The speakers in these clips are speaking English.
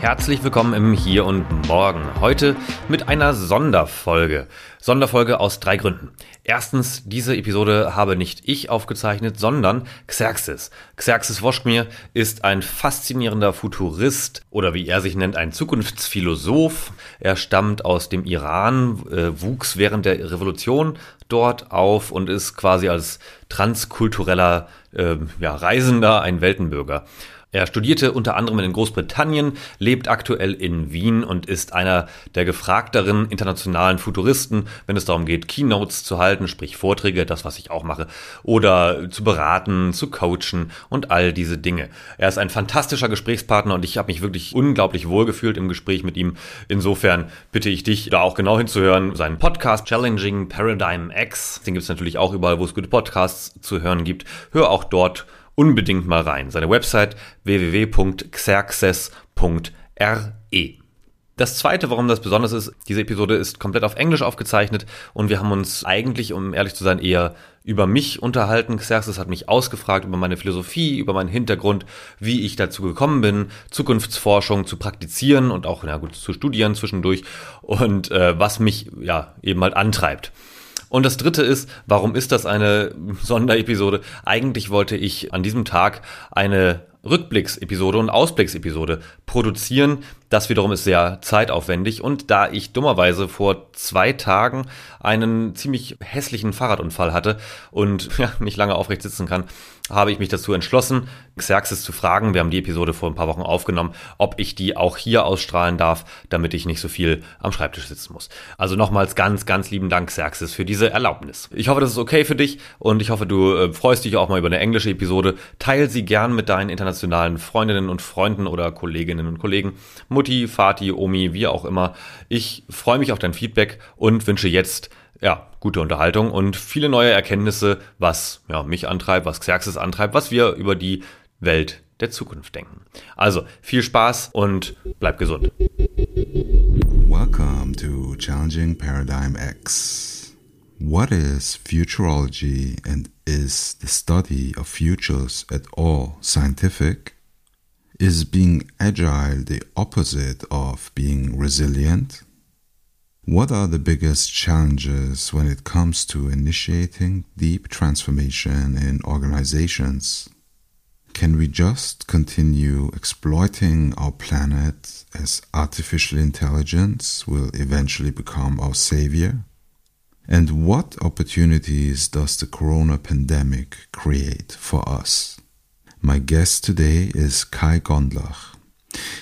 Herzlich willkommen im Hier und Morgen. Heute mit einer Sonderfolge. Sonderfolge aus drei Gründen. Erstens, diese Episode habe nicht ich aufgezeichnet, sondern Xerxes. Xerxes Woschkmir ist ein faszinierender Futurist oder wie er sich nennt, ein Zukunftsphilosoph. Er stammt aus dem Iran, äh, wuchs während der Revolution dort auf und ist quasi als transkultureller äh, ja, Reisender ein Weltenbürger. Er studierte unter anderem in Großbritannien, lebt aktuell in Wien und ist einer der gefragteren internationalen Futuristen, wenn es darum geht, Keynotes zu halten, sprich Vorträge, das was ich auch mache, oder zu beraten, zu coachen und all diese Dinge. Er ist ein fantastischer Gesprächspartner und ich habe mich wirklich unglaublich wohlgefühlt im Gespräch mit ihm. Insofern bitte ich dich, da auch genau hinzuhören. Seinen Podcast Challenging Paradigm X, den gibt es natürlich auch überall, wo es gute Podcasts zu hören gibt. Hör auch dort unbedingt mal rein. Seine Website www.xerxes.re. Das zweite, warum das besonders ist, diese Episode ist komplett auf Englisch aufgezeichnet und wir haben uns eigentlich, um ehrlich zu sein, eher über mich unterhalten. Xerxes hat mich ausgefragt über meine Philosophie, über meinen Hintergrund, wie ich dazu gekommen bin, Zukunftsforschung zu praktizieren und auch, ja gut, zu studieren zwischendurch und äh, was mich ja eben halt antreibt. Und das dritte ist, warum ist das eine Sonderepisode? Eigentlich wollte ich an diesem Tag eine Rückblicksepisode und Ausblicksepisode produzieren. Das wiederum ist sehr zeitaufwendig und da ich dummerweise vor zwei Tagen einen ziemlich hässlichen Fahrradunfall hatte und ja, nicht lange aufrecht sitzen kann, habe ich mich dazu entschlossen, Xerxes zu fragen, wir haben die Episode vor ein paar Wochen aufgenommen, ob ich die auch hier ausstrahlen darf, damit ich nicht so viel am Schreibtisch sitzen muss. Also nochmals ganz, ganz lieben Dank, Xerxes, für diese Erlaubnis. Ich hoffe, das ist okay für dich und ich hoffe, du äh, freust dich auch mal über eine englische Episode. Teil sie gern mit deinen internationalen Freundinnen und Freunden oder Kolleginnen und Kollegen. Mutti, Vati, Omi, wie auch immer. Ich freue mich auf dein Feedback und wünsche jetzt ja, gute Unterhaltung und viele neue Erkenntnisse, was ja, mich antreibt, was Xerxes antreibt, was wir über die Welt der Zukunft denken. Also viel Spaß und bleib gesund. Welcome to Challenging Paradigm X. What is futurology and is the study of futures at all scientific? Is being agile the opposite of being resilient? What are the biggest challenges when it comes to initiating deep transformation in organizations? Can we just continue exploiting our planet as artificial intelligence will eventually become our savior? And what opportunities does the corona pandemic create for us? My guest today is Kai Gondlach.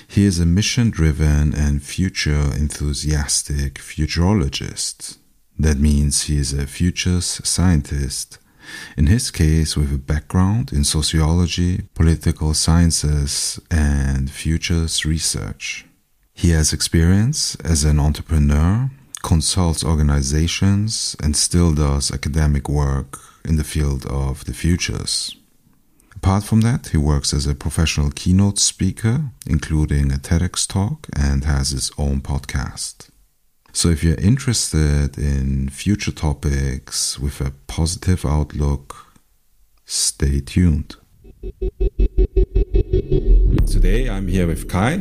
He is a mission driven and future enthusiastic futurologist. That means he is a futures scientist, in his case, with a background in sociology, political sciences, and futures research. He has experience as an entrepreneur, consults organizations, and still does academic work in the field of the futures. Apart from that, he works as a professional keynote speaker, including a TEDx talk, and has his own podcast. So if you're interested in future topics with a positive outlook, stay tuned. Today I'm here with Kai.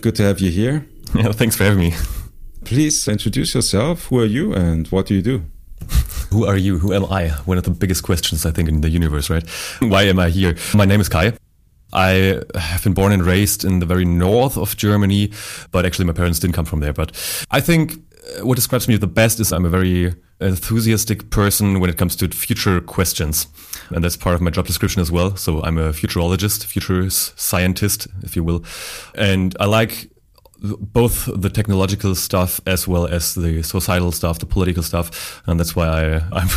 Good to have you here. Yeah, thanks for having me. Please introduce yourself. Who are you and what do you do? Who are you? Who am I? One of the biggest questions, I think, in the universe, right? Why am I here? My name is Kai. I have been born and raised in the very north of Germany, but actually my parents didn't come from there. But I think uh, what describes me the best is I'm a very enthusiastic person when it comes to future questions. And that's part of my job description as well. So I'm a futurologist, futures scientist, if you will. And I like both the technological stuff as well as the societal stuff, the political stuff, and that's why I, I'm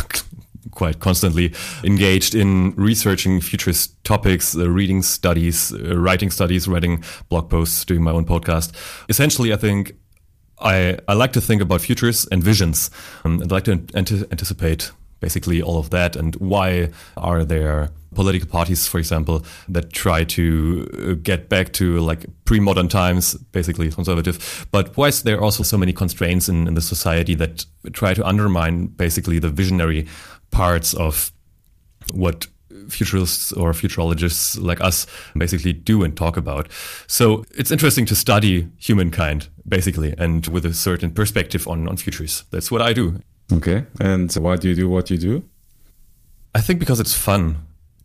quite constantly engaged in researching futurist topics, uh, reading studies, uh, writing studies, writing blog posts, doing my own podcast. Essentially, I think I, I like to think about futures and visions, um, and I like to ant- anticipate basically all of that and why are there political parties, for example, that try to uh, get back to like pre-modern times, basically conservative. But why is there also so many constraints in, in the society that try to undermine basically the visionary parts of what futurists or futurologists like us basically do and talk about. So it's interesting to study humankind, basically, and with a certain perspective on, on futures. That's what I do. Okay. And why do you do what you do? I think because it's fun,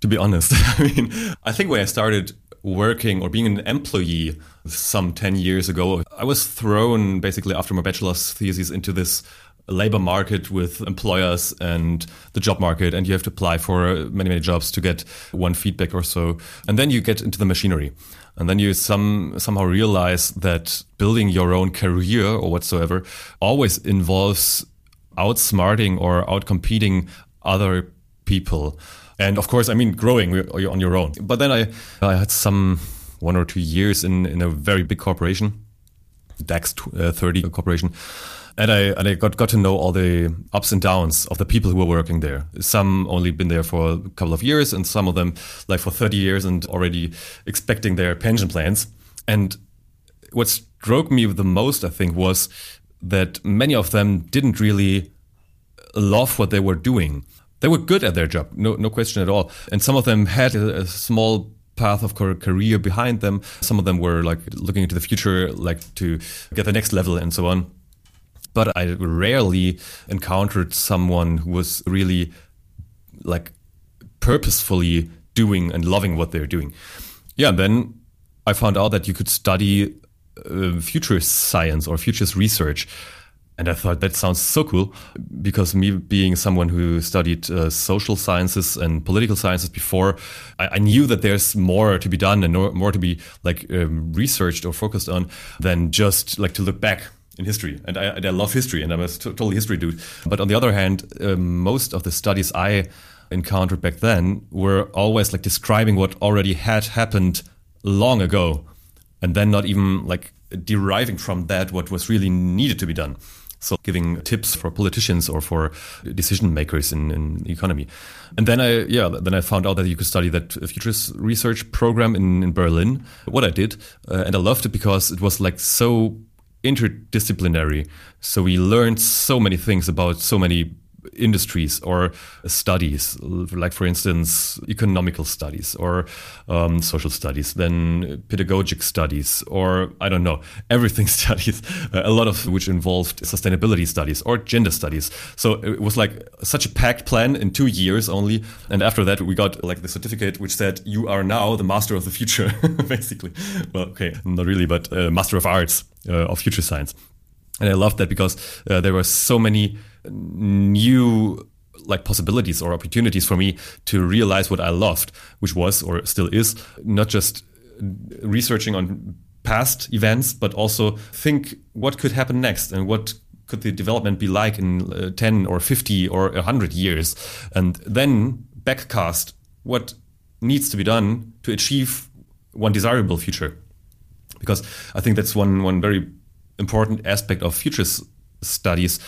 to be honest. I mean, I think when I started working or being an employee some 10 years ago, I was thrown basically after my bachelor's thesis into this labor market with employers and the job market and you have to apply for many many jobs to get one feedback or so and then you get into the machinery and then you some somehow realize that building your own career or whatsoever always involves outsmarting or outcompeting other people and of course i mean growing on your own but then i i had some one or two years in in a very big corporation dax uh, 30 corporation and I and I got got to know all the ups and downs of the people who were working there. Some only been there for a couple of years, and some of them like for thirty years and already expecting their pension plans. And what struck me the most, I think, was that many of them didn't really love what they were doing. They were good at their job, no no question at all. And some of them had a, a small path of career behind them. Some of them were like looking into the future, like to get the next level and so on but I rarely encountered someone who was really like purposefully doing and loving what they're doing. Yeah, and then I found out that you could study uh, futurist science or futurist research. And I thought that sounds so cool because me being someone who studied uh, social sciences and political sciences before, I, I, knew that there's more to be done and more to be like um, researched or focused on than just like to look back in history, and I, and I love history, and I'm a totally history dude. But on the other hand, uh, most of the studies I encountered back then were always like describing what already had happened long ago, and then not even like deriving from that what was really needed to be done. So giving tips for politicians or for decision makers in, in the economy. And then I, yeah, then I found out that you could study that futures research program in, in Berlin. What I did, uh, and I loved it because it was like so interdisciplinary. So we learned so many things about so many industries or studies, like for instance, economical studies or um, social studies, then pedagogic studies, or I don't know, everything studies, a lot of which involved sustainability studies or gender studies. So it was like such a packed plan in two years only. And after that, we got like the certificate which said, you are now the master of the future, basically. Well, okay, not really, but uh, master of arts uh, of future science. And I loved that because uh, there were so many new like possibilities or opportunities for me to realize what I loved, which was or still is not just researching on past events, but also think what could happen next and what could the development be like in uh, 10 or 50 or 100 years, and then backcast what needs to be done to achieve one desirable future. Because I think that's one one very important aspect of futures studies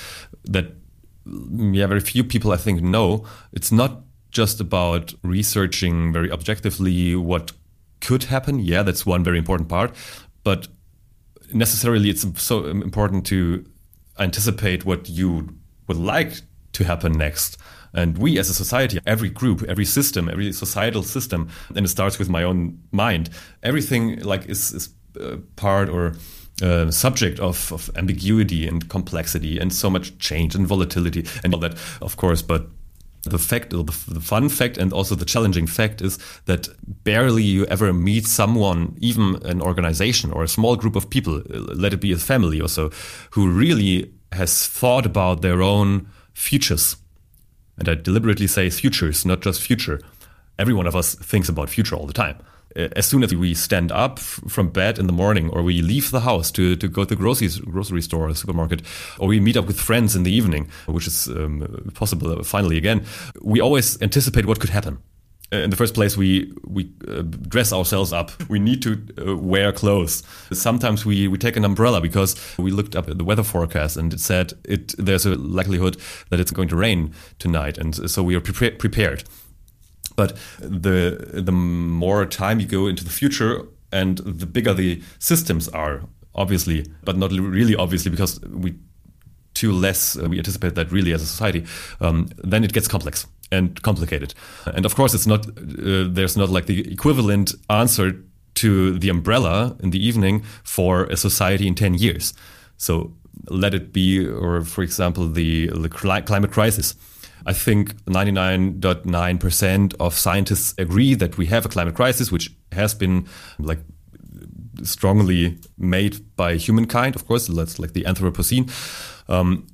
that yeah, very few people I think know. It's not just about researching very objectively what could happen. Yeah, that's one very important part, but necessarily it's so important to anticipate what you would like to happen next. And we as a society, every group, every system, every societal system, and it starts with my own mind, everything like is, is uh, part or subject of, of ambiguity and complexity and so much change and volatility and all that, of course. But the fact, the, the fun fact, and also the challenging fact is that barely you ever meet someone, even an organization or a small group of people, let it be a family or so, who really has thought about their own futures. And I deliberately say futures, not just future. Every one of us thinks about future all the time. Uh, as soon as we stand up from bed in the morning or we leave the house to, to go to the grocery, grocery store or supermarket or we meet up with friends in the evening, which is um, possible uh, finally again, we always anticipate what could happen. in the first place, we we uh, dress ourselves up. We need to uh, wear clothes. Sometimes we, we take an umbrella because we looked up at the weather forecast and it said it there's a likelihood that it's going to rain tonight, and so we are pre- prepared. But the the more time you go into the future, and the bigger the systems are, obviously, but not really obviously because we too less uh, we anticipate that really as a society, um, then it gets complex and complicated. And of course, it's not uh, there's not like the equivalent answer to the umbrella in the evening for a society in 10 years. So let it be, or for example, the, the climate crisis. I think 99.9% of scientists agree that we have a climate crisis, which has been like strongly made by humankind, of course, that's like the Anthropocene. Um,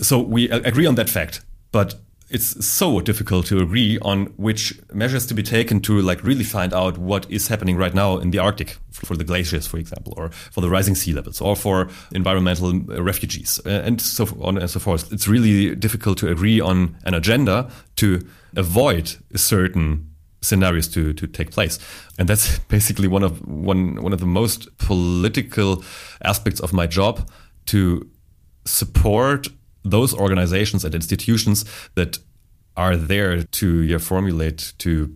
so we agree on that fact, but it's so difficult to agree on which measures to be taken to like really find out what is happening right now in the Arctic for the glaciers, for example, or for the rising sea levels, or for environmental uh, refugees, uh, and so on and so forth. It's really difficult to agree on an agenda to avoid certain scenarios to, to take place. And that's basically one of one one of the most political aspects of my job to support those organizations and institutions that are there to yeah, formulate to,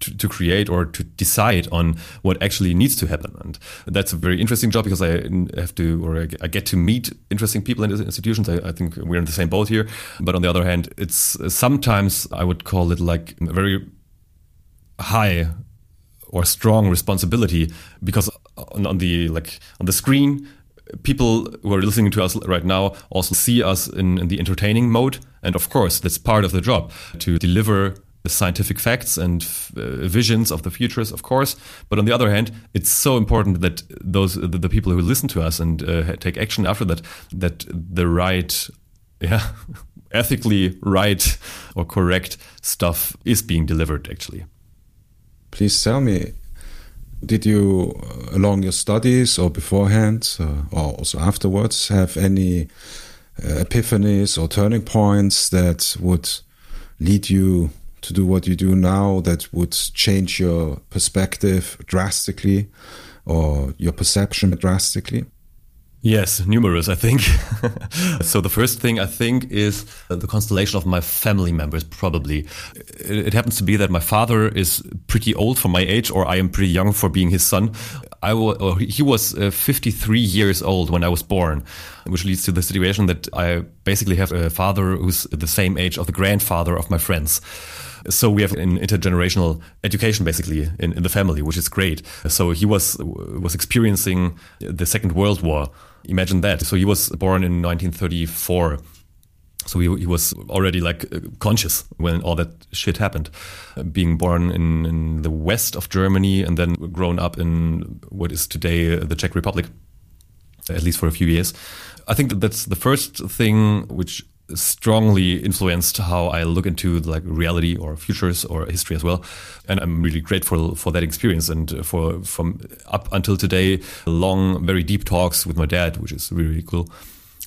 to, create or to decide on what actually needs to happen. And that's a very interesting job because I have to or I get to meet interesting people in institutions. I, think we're in the same boat here. But on the other hand it's sometimes I would call it like a very high or strong responsibility because on the like on the screen people who are listening to us right now also see us in, in the entertaining mode. And of course, that's part of the job to deliver the scientific facts and uh, visions of the futures, of course. But on the other hand, it's so important that those the, the people who listen to us and uh, take action after that, that the right, yeah, ethically right or correct stuff is being delivered. Actually, please tell me did you, uh, along your studies or beforehand, uh, or also afterwards, have any uh, epiphanies or turning points that would lead you to do what you do now that would change your perspective drastically or your perception drastically? Yes, numerous, I think. so the first thing I think is the constellation of my family members, probably. It, happens to be that my father is pretty old for my age, or I am pretty young for being his son. I w- he was uh, 53 years old when I was born, which leads to the situation that I basically have a father who's the same age of the grandfather of my friends. So we have an intergenerational education basically in, in the family, which is great. So he was was experiencing the Second World War. Imagine that. So he was born in 1934. So he, he was already like uh, conscious when all that shit happened. Uh, being born in, in the west of Germany and then grown up in what is today uh, the Czech Republic, at least for a few years. I think that that's the first thing which strongly influenced how I look into like reality or futures or history as well. And I'm really grateful for that experience and for from up until today, long, very deep talks with my dad, which is really, really cool.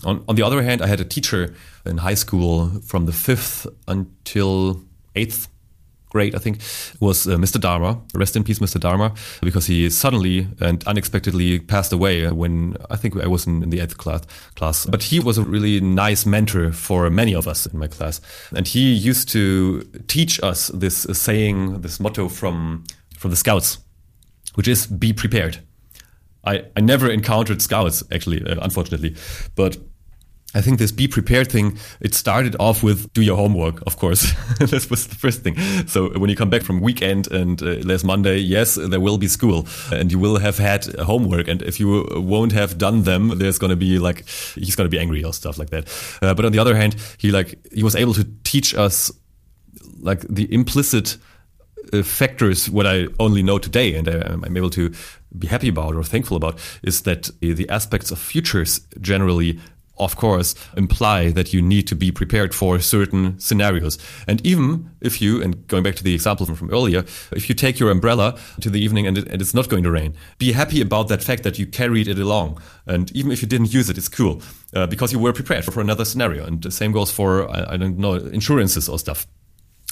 On, on the other hand, I had a teacher in high school from the fifth until eighth great, I think, was uh, Mr. Dharma. Rest in peace, Mr. Dharma, because he suddenly and unexpectedly passed away when I think I was in, in the eighth class, class. But he was a really nice mentor for many of us in my class. And he used to teach us this saying, this motto from, from the scouts, which is be prepared. I, I never encountered scouts, actually, uh, unfortunately. But I think this be prepared thing, it started off with do your homework, of course. this was the first thing. So when you come back from weekend and uh, there's Monday, yes, there will be school and you will have had homework. And if you won't have done them, there's going to be like, he's going to be angry or stuff like that. Uh, but on the other hand, he like, he was able to teach us like the implicit uh, factors, what I only know today and I, I'm able to be happy about or thankful about is that the aspects of futures generally of course, imply that you need to be prepared for certain scenarios. And even if you, and going back to the example from, earlier, if you take your umbrella to the evening and, it, and, it's not going to rain, be happy about that fact that you carried it along. And even if you didn't use it, it's cool uh, because you were prepared for, for, another scenario. And the same goes for, I, I don't know, insurances or stuff.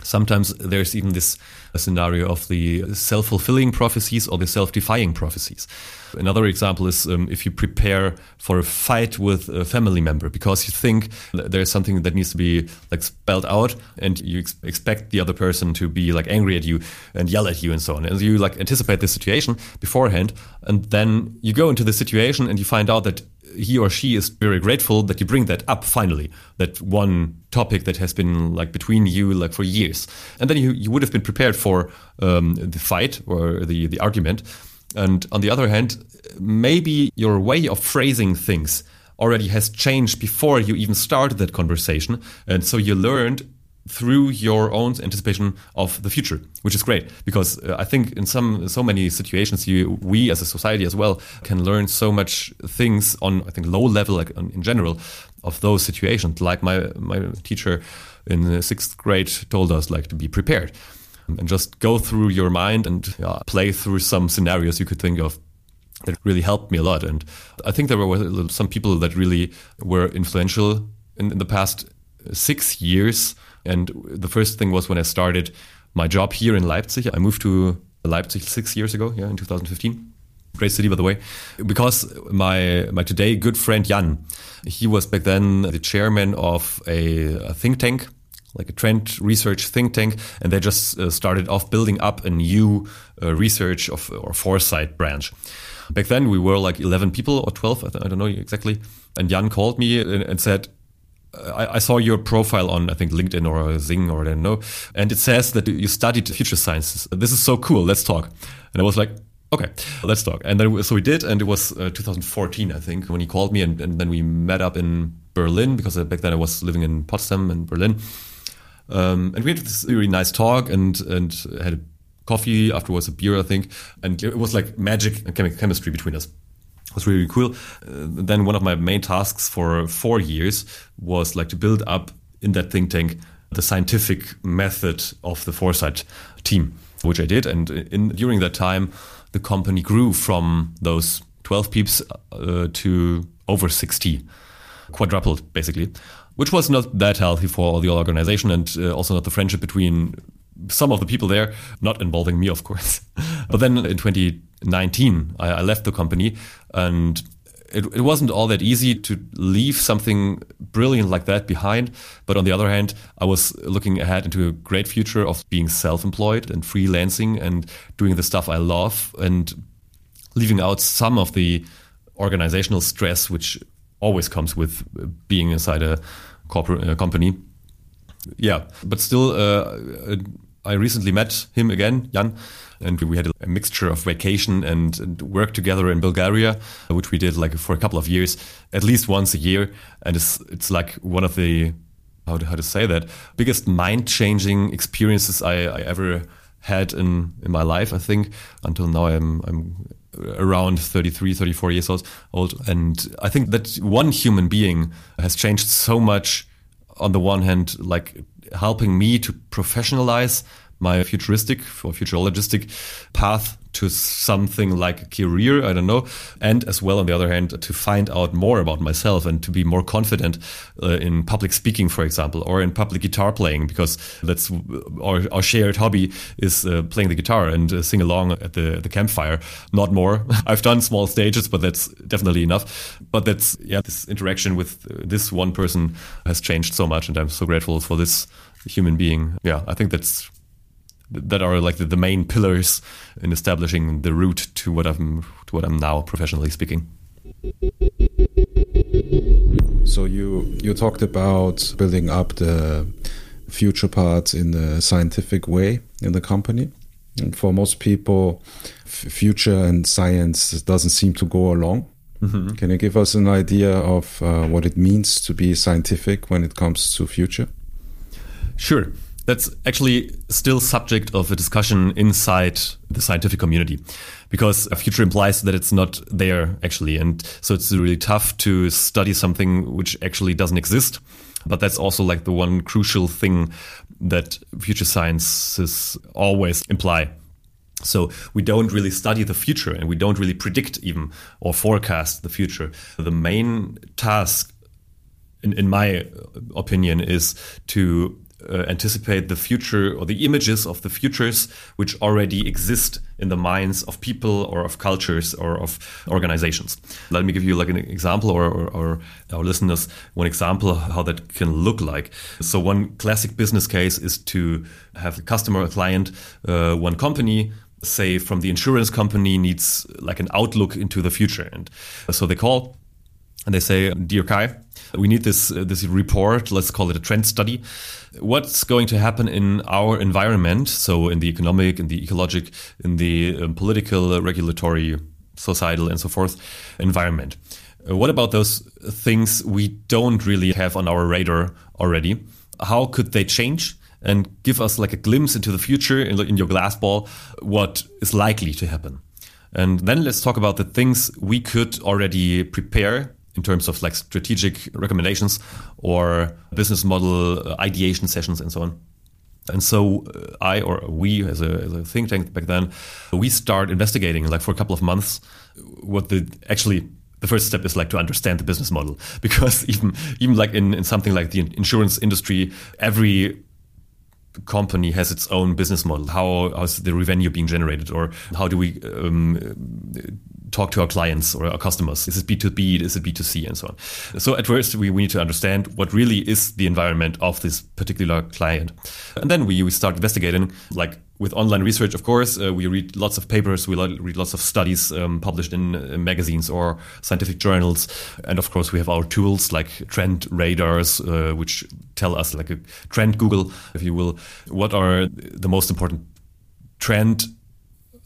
Sometimes there's even this scenario of the self fulfilling prophecies or the self defying prophecies. Another example is um, if you prepare for a fight with a family member because you think there's something that needs to be like spelled out and you ex- expect the other person to be like angry at you and yell at you and so on. And you like anticipate the situation beforehand and then you go into the situation and you find out that he or she is very grateful that you bring that up finally that one topic that has been like between you like for years. And then you, you would have been prepared for um, the fight or the, the argument. And on the other hand maybe your way of phrasing things already has changed before you even started that conversation. And so you learned through your own anticipation of the future, which is great because uh, I think in some so many situations you we as a society as well can learn so much things on I think low level like in general of those situations. Like my my teacher in the sixth grade told us like to be prepared and just go through your mind and yeah, play through some scenarios you could think of that really helped me a lot. And I think there were some people that really were influential in, in the past six years and the first thing was when I started my job here in Leipzig. I moved to Leipzig six years ago, yeah, in 2015. Great city, by the way, because my my today good friend Jan, he was back then the chairman of a, a think tank, like a trend research think tank, and they just uh, started off building up a new uh, research of or foresight branch. Back then, we were like 11 people or 12, I, don't know exactly. And Jan called me and, and said, I, I, saw your profile on, I think, LinkedIn or Xing or I don't know, and it says that you studied future sciences. This is so cool. Let's talk. And I was like, okay, let's talk. And then so we did, and it was uh, 2014, I think, when he called me, and, and, then we met up in Berlin because back then I was living in Potsdam and Berlin. Um, and we had this really nice talk and and had a coffee afterwards, a beer, I think, and it was like magic and chemistry between us was really cool. Uh, then one of my main tasks for four years was like to build up in that think tank the scientific method of the foresight team, which I did. And in, during that time, the company grew from those 12 peeps uh, to over 60, quadrupled basically, which was not that healthy for the organization and uh, also not the friendship between some of the people there, not involving me, of course. but then in 2019, I, I left the company and it, it, wasn't all that easy to leave something brilliant like that behind. But on the other hand, I was looking ahead into a great future of being self employed and freelancing and doing the stuff I love and leaving out some of the organizational stress, which always comes with being inside a corporate company. Yeah, but still, uh, I recently met him again, Jan, and we had a mixture of vacation and, and, work together in Bulgaria, which we did like for a couple of years, at least once a year. And it's it's like one of the how to, how to say that biggest mind changing experiences I, I ever had in in my life. I think until now I'm I'm around 33 34 years old old and i think that one human being has changed so much on the one hand like helping me to professionalize my futuristic or futurologistic path to something like a career, I don't know, and as well on the other hand to find out more about myself and to be more confident uh, in public speaking, for example, or in public guitar playing because that's our, our shared hobby is uh, playing the guitar and uh, sing along at the the campfire. Not more. I've done small stages, but that's definitely enough. But that's yeah, this interaction with uh, this one person has changed so much, and I'm so grateful for this human being. Yeah, I think that's that are like the, the main pillars in establishing the route to what I'm to what I'm now professionally speaking. So you you talked about building up the future parts in the scientific way in the company. And for most people, future and science doesn't seem to go along. Mm -hmm. Can you give us an idea of uh, what it means to be scientific when it comes to future? Sure that's actually still subject of a discussion inside the scientific community because a future implies that it's not there actually. And so it's really tough to study something which actually doesn't exist. But that's also like the one crucial thing that future sciences always imply. So we don't really study the future and we don't really predict even or forecast the future. The main task in, in my opinion is to uh, anticipate the future or the images of the futures which already exist in the minds of people or of cultures or of organizations. Let me give you like an example or, or, or our listeners one example how that can look like. So one classic business case is to have a customer, a client, uh, one company say from the insurance company needs like an outlook into the future and so they call and they say, "Dear Kai, we need this uh, this report. Let's call it a trend study. What's going to happen in our environment? So in the economic, in the ecologic, in the um, political, uh, regulatory, societal, and so forth environment. Uh, what about those things we don't really have on our radar already? How could they change?" And give us like a glimpse into the future in, in your glass ball, what is likely to happen. And then let's talk about the things we could already prepare in terms of like strategic recommendations or business model uh, ideation sessions and so on. And so uh, I or we as a, as a, think tank back then, we start investigating like for a couple of months what the actually the first step is like to understand the business model because even even like in, in something like the insurance industry, every company has its own business model. How how's the revenue being generated, or how do we um, talk to our clients or our customers? Is it B2B? Is it B2C? And so on. So at first, we, we need to understand what really is the environment of this particular client. And then we, we start investigating, like with online research, of course, uh, we read lots of papers, we read lots of studies um, published in uh, magazines or scientific journals. And of course, we have our tools like trend radars, uh, which tell us, like a trend Google, if you will, what are the most important trend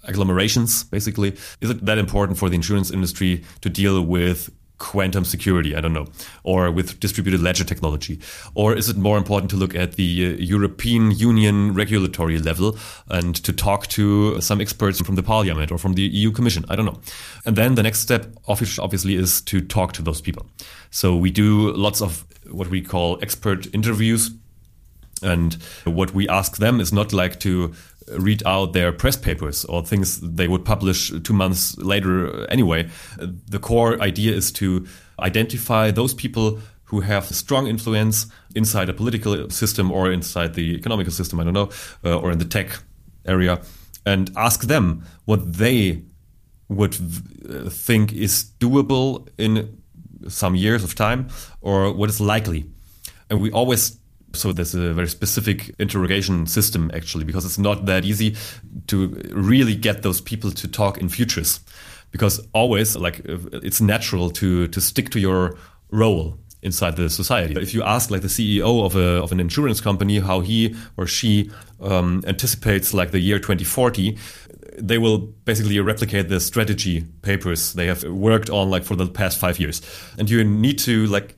agglomerations, basically. Is it that important for the insurance industry to deal with quantum security, I don't know, or with distributed ledger technology? Or is it more important to look at the uh, European Union regulatory level and to talk to some experts from the parliament or from the EU Commission? I don't know. And then the next step, obviously, is to talk to those people. So we do lots of what we call expert interviews. And what we ask them is not like to read out their press papers or things they would publish two months later anyway. The core idea is to identify those people who have strong influence inside a political system or inside the economical system, I don't know, uh, or in the tech area, and ask them what they would uh, think is doable in some years of time or what is likely. And we always so there's a very specific interrogation system actually, because it's not that easy to really get those people to talk in futures. Because always, like, it's natural to to stick to your role inside the society. If you ask like the CEO of a of an insurance company how he or she um, anticipates like the year 2040, they will basically replicate the strategy papers they have worked on like for the past five years, and you need to like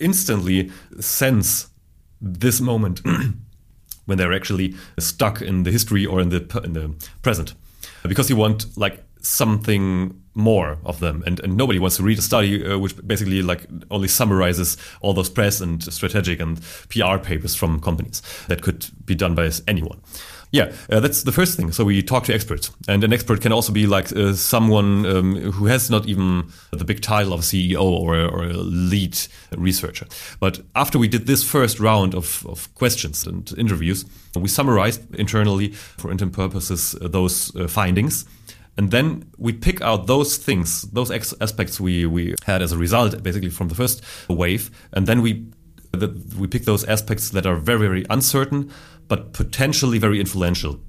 instantly sense this moment when they're actually stuck in the history or in the in the present. Because you want like something more of them and, and nobody wants to read a study uh, which basically like only summarizes all those press and strategic and PR papers from companies that could be done by anyone yeah, uh, that's the first thing. So we talk to experts, and an expert can also be like uh, someone um, who has not even the big title of CEO or, or, a lead researcher. But after we did this first round of, of questions and interviews, we summarized internally for intern purposes uh, those uh, findings. And then we pick out those things, those aspects we, we had as a result, basically from the first wave, and then we we pick those aspects that are very very uncertain but potentially very influential.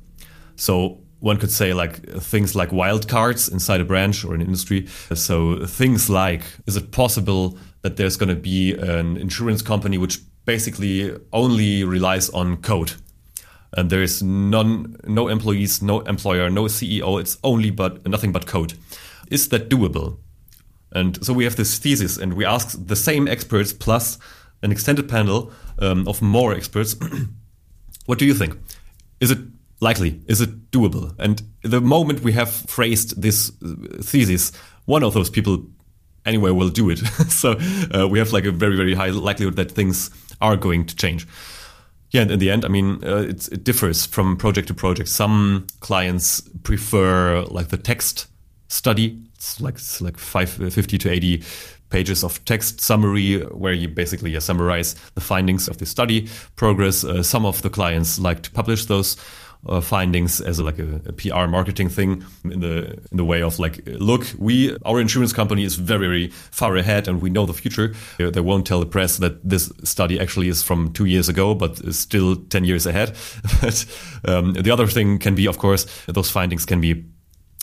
So one could say like things like wildcards inside a branch or an industry. So things like, is it possible that there's going to be an insurance company which basically only relies on code? And there is none, no employees, no employer, no CEO. It's only but nothing but code. Is that doable? And so we have this thesis, and we ask the same experts plus an extended panel um, of more experts What do you think? Is it likely? Is it doable? And the moment we have phrased this uh, thesis, one of those people anyway will do it. so uh, we have like a very, very high likelihood that things are going to change. Yeah, and in the end, I mean, uh, it differs from project to project. Some clients prefer like the text study. It's like it's like five, 50 to 80 pages of text summary where you basically uh, summarize the findings of the study progress. Uh, some of the clients like to publish those uh, findings as a, like a, a, PR marketing thing in the in the way of like, look, we our insurance company is very very far ahead and we know the future. They won't tell the press that this study actually is from two years ago, but is still ten years ahead. but um, the other thing can be, of course, those findings can be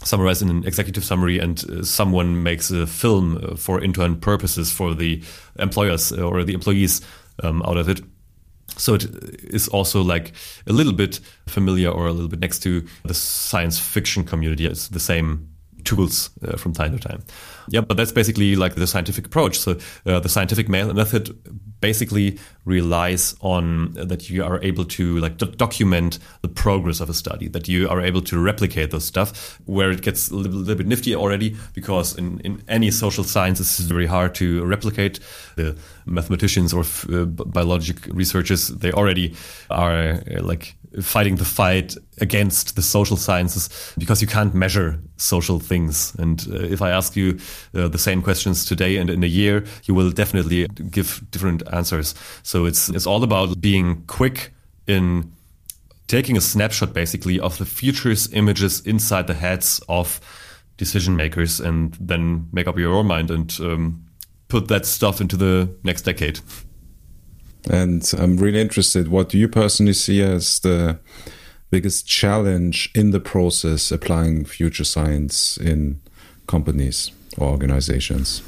summarized in an executive summary and uh, someone makes a film uh, for intern purposes for the employers or the employees um, out of it so it is also like a little bit familiar or a little bit next to the science fiction community. It's the same tools uh, from time to time. Yeah, but that's basically like the scientific approach. So uh, the scientific method basically relies on that you are able to like document the progress of a study, that you are able to replicate those stuff. Where it gets a little, little bit nifty already, because in, in any social science, it's very hard to replicate. The mathematicians or uh, biologic researchers, they already are uh, like fighting the fight against the social sciences because you can't measure social things. And uh, if I ask you uh, the same questions today and in a year, you will definitely give different answers. So it's it's all about being quick in taking a snapshot basically of the futures images inside the heads of decision makers and then make up your own mind and um, put that stuff into the next decade. And I'm really interested, what do you personally see as the biggest challenge in the process applying future science in companies or organizations?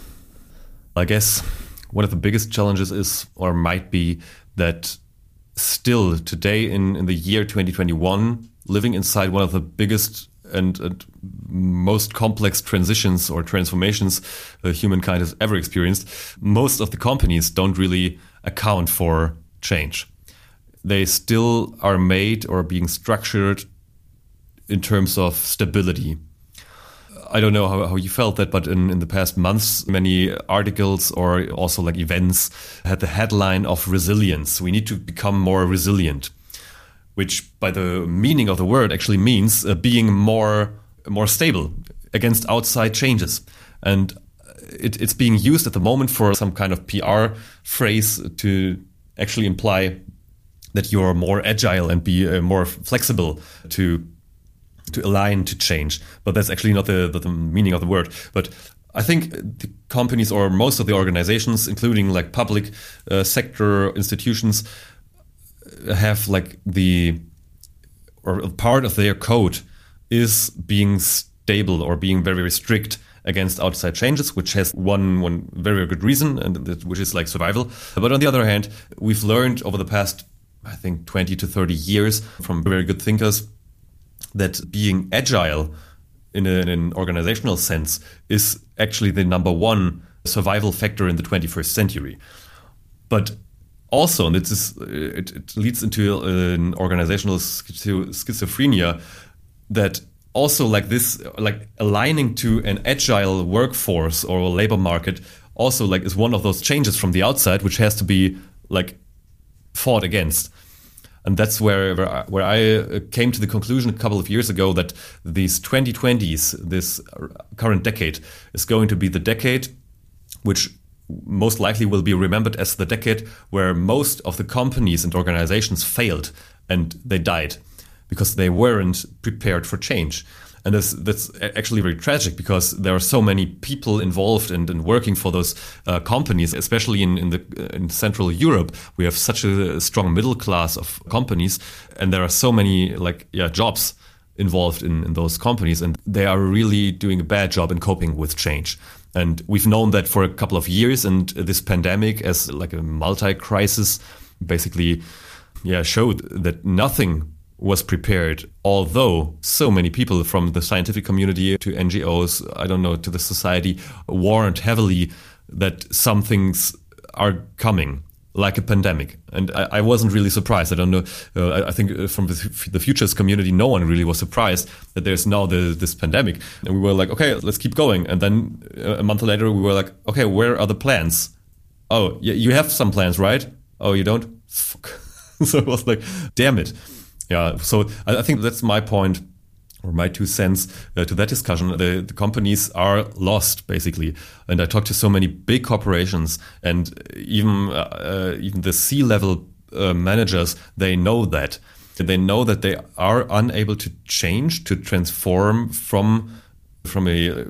I guess one of the biggest challenges is or might be that still today in, in the year 2021, living inside one of the biggest and, and most complex transitions or transformations uh, humankind has ever experienced, most of the companies don't really account for change. They still are made or being structured in terms of stability. I don't know how, how you felt that, but in, in the past months, many articles or also like events had the headline of resilience. We need to become more resilient, which by the meaning of the word actually means uh, being more more stable against outside changes. And it, it's being used at the moment for some kind of PR phrase to actually imply that you're more agile and be uh, more flexible to to align to change. But that's actually not the, the, the meaning of the word. But I think the companies or most of the organizations, including like public uh, sector institutions, have like the or part of their code is being stable or being very, very strict against outside changes, which has one one very, very good reason, and which is like survival. But on the other hand, we've learned over the past, I think, 20 to 30 years from very good thinkers that being agile in, a, in an organizational sense is actually the number one survival factor in the 21st century. But also, and it, is, uh, it, it leads into uh, an organizational schizophrenia that also like this like aligning to an agile workforce or labor market also like is one of those changes from the outside which has to be like fought against and that's where where I, I uh, came to the conclusion a couple of years ago that these 2020s this current decade is going to be the decade which most likely will be remembered as the decade where most of the companies and organizations failed and they died because they weren't prepared for change. And that's, that's actually very tragic because there are so many people involved and, and working for those uh, companies, especially in, in, the, uh, in Central Europe. We have such a strong middle class of companies, and there are so many like yeah jobs involved in, in those companies, and they are really doing a bad job in coping with change. And we've known that for a couple of years, and this pandemic, as like a multi-crisis, basically, yeah, showed that nothing was prepared, although so many people from the scientific community to NGOs, I don't know, to the society warned heavily that some things are coming, like a pandemic. And I, I wasn't really surprised. I don't know. Uh, I think uh, from the, the, futures community, no one really was surprised that there's now the, this pandemic. And we were like, okay, let's keep going. And then uh, a month later, we were like, okay, where are the plans? Oh, you have some plans, right? Oh, you don't? Fuck. so it was like, damn it yeah, so I think that's my point or my two cents uh, to that discussion. The, the, companies are lost basically, and I talked to so many big corporations, and even uh, uh even the C level uh, managers. They know that they know that they are unable to change to transform from from a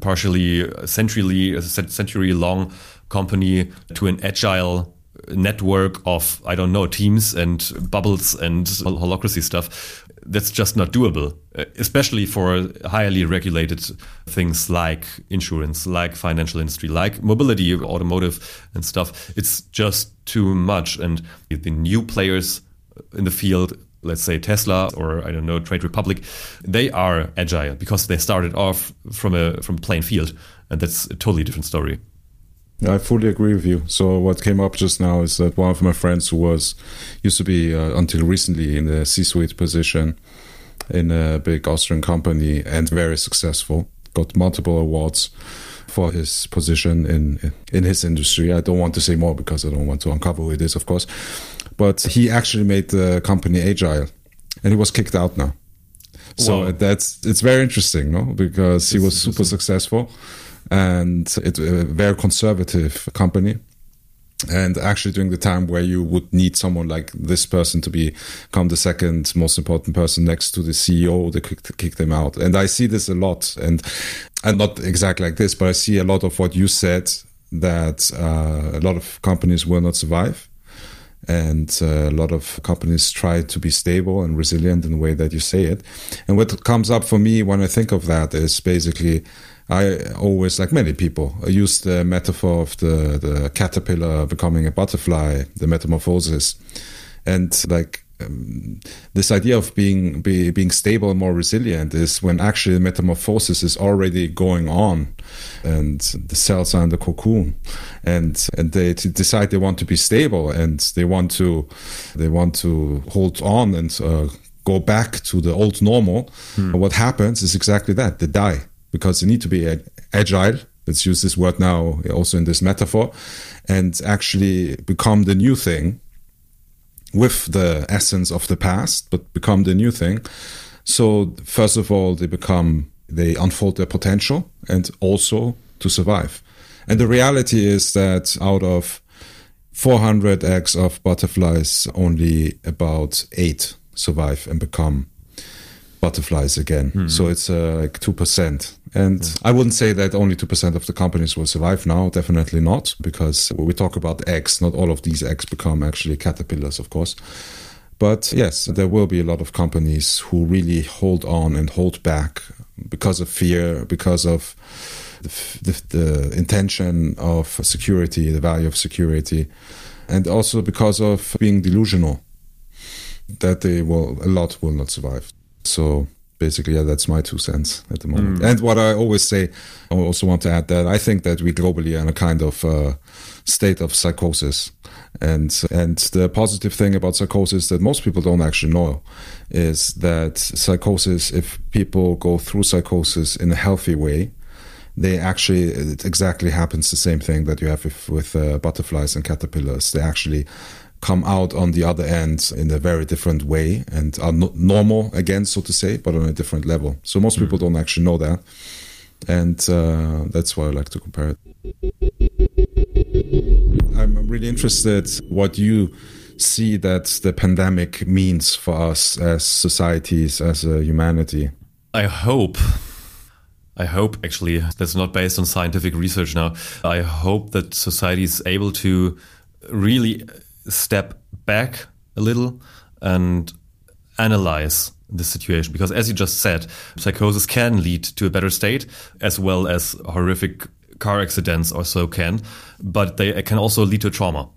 partially century century long company to an agile network of I don't know teams and bubbles and holacracy stuff. That's just not doable, uh, especially for highly regulated things like insurance, like financial industry, like mobility, automotive, and stuff. It's just too much, and the new players in the field let's say Tesla or I don't know Trade Republic, they are agile because they started off from a from plain field, and that's a totally different story. I fully agree with you. So what came up just now is that one of my friends who was used to be uh, until recently in the C-suite position in a big Austrian company and very successful, got multiple awards for his position in in his industry. I don't want to say more because I don't want to uncover who it is, of course. But he actually made the company agile, and he was kicked out now. So wow. that's it's very interesting, no? Because he was super successful and it's a very conservative company and actually during the time where you would need someone like this person to become the second most important person next to the CEO, they kick, kick them out. And I see this a lot, and and not exactly like this, but I see a lot of what you said that uh, a lot of companies will not survive. And uh, a lot of companies try to be stable and resilient in the way that you say it. And what comes up for me when I think of that is basically I always, like many people, use the metaphor of the, the caterpillar becoming a butterfly, the metamorphosis. And like um, this idea of being be, being stable and more resilient is when actually the metamorphosis is already going on and the cells are in the cocoon and and they decide they want to be stable and they want to they want to hold on and uh, go back to the old normal hmm. what happens is exactly that they die because you need to be agile. Let's use this word now also in this metaphor and actually become the new thing with the essence of the past, but become the new thing. So, first of all, they become, they unfold their potential and also to survive. And the reality is that out of 400 eggs of butterflies, only about eight survive and become butterflies again. Hmm. So it's uh, like 2%. And yeah. I wouldn't say that only 2% of the companies will survive now. Definitely not, because we talk about eggs. Not all of these eggs become actually caterpillars, of course. But yes, there will be a lot of companies who really hold on and hold back because of fear, because of the, the, the intention of security, the value of security, and also because of being delusional that they will, a lot will not survive. So basically, yeah, that's my two cents at the moment. Mm. And what I always say, I also want to add that I think that we globally are in a kind of uh, state of psychosis. And and the positive thing about psychosis that most people don't actually know is that psychosis, if people go through psychosis in a healthy way, they actually it exactly happens the same thing that you have with, with uh, butterflies and caterpillars. They actually come out on the other end in a very different way and are no- normal again, so to say, but on a different level. So most people mm. don't actually know that, and uh, that's why I like to compare it. I'm really interested what you see that the pandemic means for us as societies, as a humanity. I hope. I hope actually that's not based on scientific research now. I hope that society is able to really step back a little and analyze the situation. Because as you just said psychosis can lead to a better state as well as horrific car accidents or so can but they can also lead to trauma.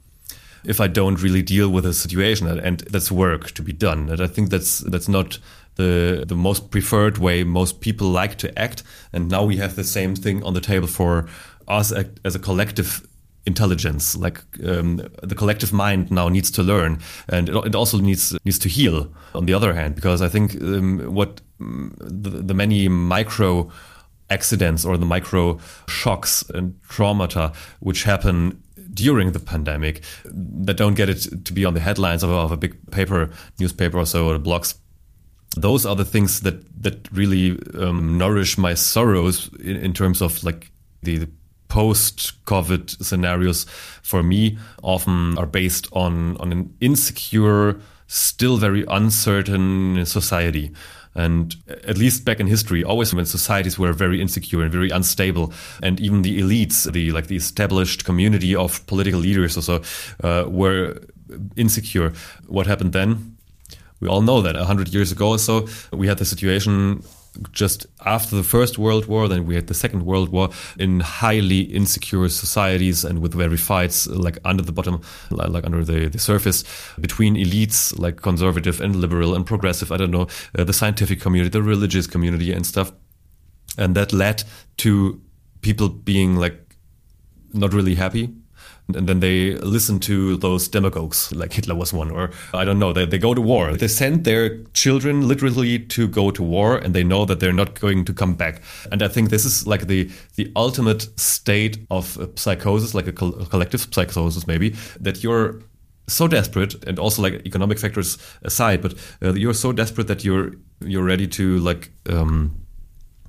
If i don't really deal with a situation and that's work to be done and i think that's that's not the the most preferred way most people like to act and now we have the same thing on the table for us as a collective intelligence like um, the collective mind now needs to learn and it, also needs needs to heal on the other hand because i think um, what mm, the, the, many micro accidents or the micro shocks and traumata which happen during the pandemic that don't get it to be on the headlines of, of a big paper newspaper or so or blogs those are the things that that really um, nourish my sorrows in, in terms of like the, the post-COVID scenarios for me often are based on on an insecure, still very uncertain society. And at least back in history, always when societies were very insecure and very unstable, and even the elites, the like the established community of political leaders, also uh, were insecure. What happened then? We all know that a hundred years ago or so, we had the situation just after the First World War, then we had the Second World War in highly insecure societies and with very fights like under the bottom, like under the, the surface between elites like conservative and liberal and progressive, I don't know, uh, the scientific community, the religious community and stuff. And that led to people being like not really happy and then they listen to those demagogues, like Hitler was one, or I don't know, they, they go to war. They send their children literally to go to war, and they know that they're not going to come back. And I think this is like the, the ultimate state of psychosis, like a, co- a collective psychosis, maybe, that you're so desperate and also like economic factors aside but uh, you're so desperate that you're you're ready to like um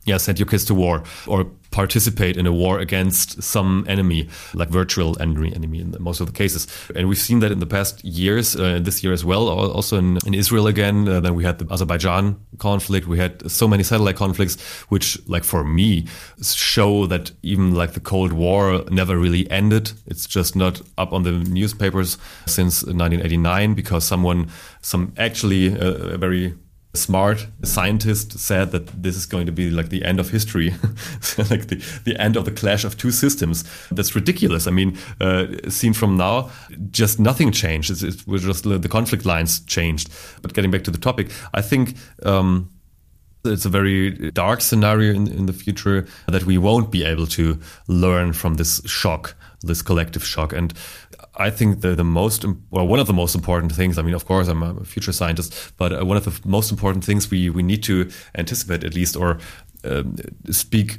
yeah send your kids to war or participate in a war against some enemy, like virtual enemy, enemy in most of the cases. And we've seen that in the past years, uh, this year as well, also in, in Israel again. Uh, then we had the Azerbaijan conflict. We had so many satellite conflicts, which, like for me, show that even like the Cold War never really ended. It's just not up on the newspapers since 1989 because someone, some actually uh, a very smart scientist said that this is going to be like the end of history, like the, the end of the clash of two systems. That's ridiculous. I mean, uh, seen from now, just nothing changed. It's, it was just the conflict lines changed. But getting back to the topic, I think. Um, it's a very dark scenario in, in the future that we won't be able to learn from this shock, this collective shock. And I think the, the most, well, one of the most important things, I mean, of course, I'm a future scientist, but uh, one of the most important things we, we need to anticipate at least or um, speak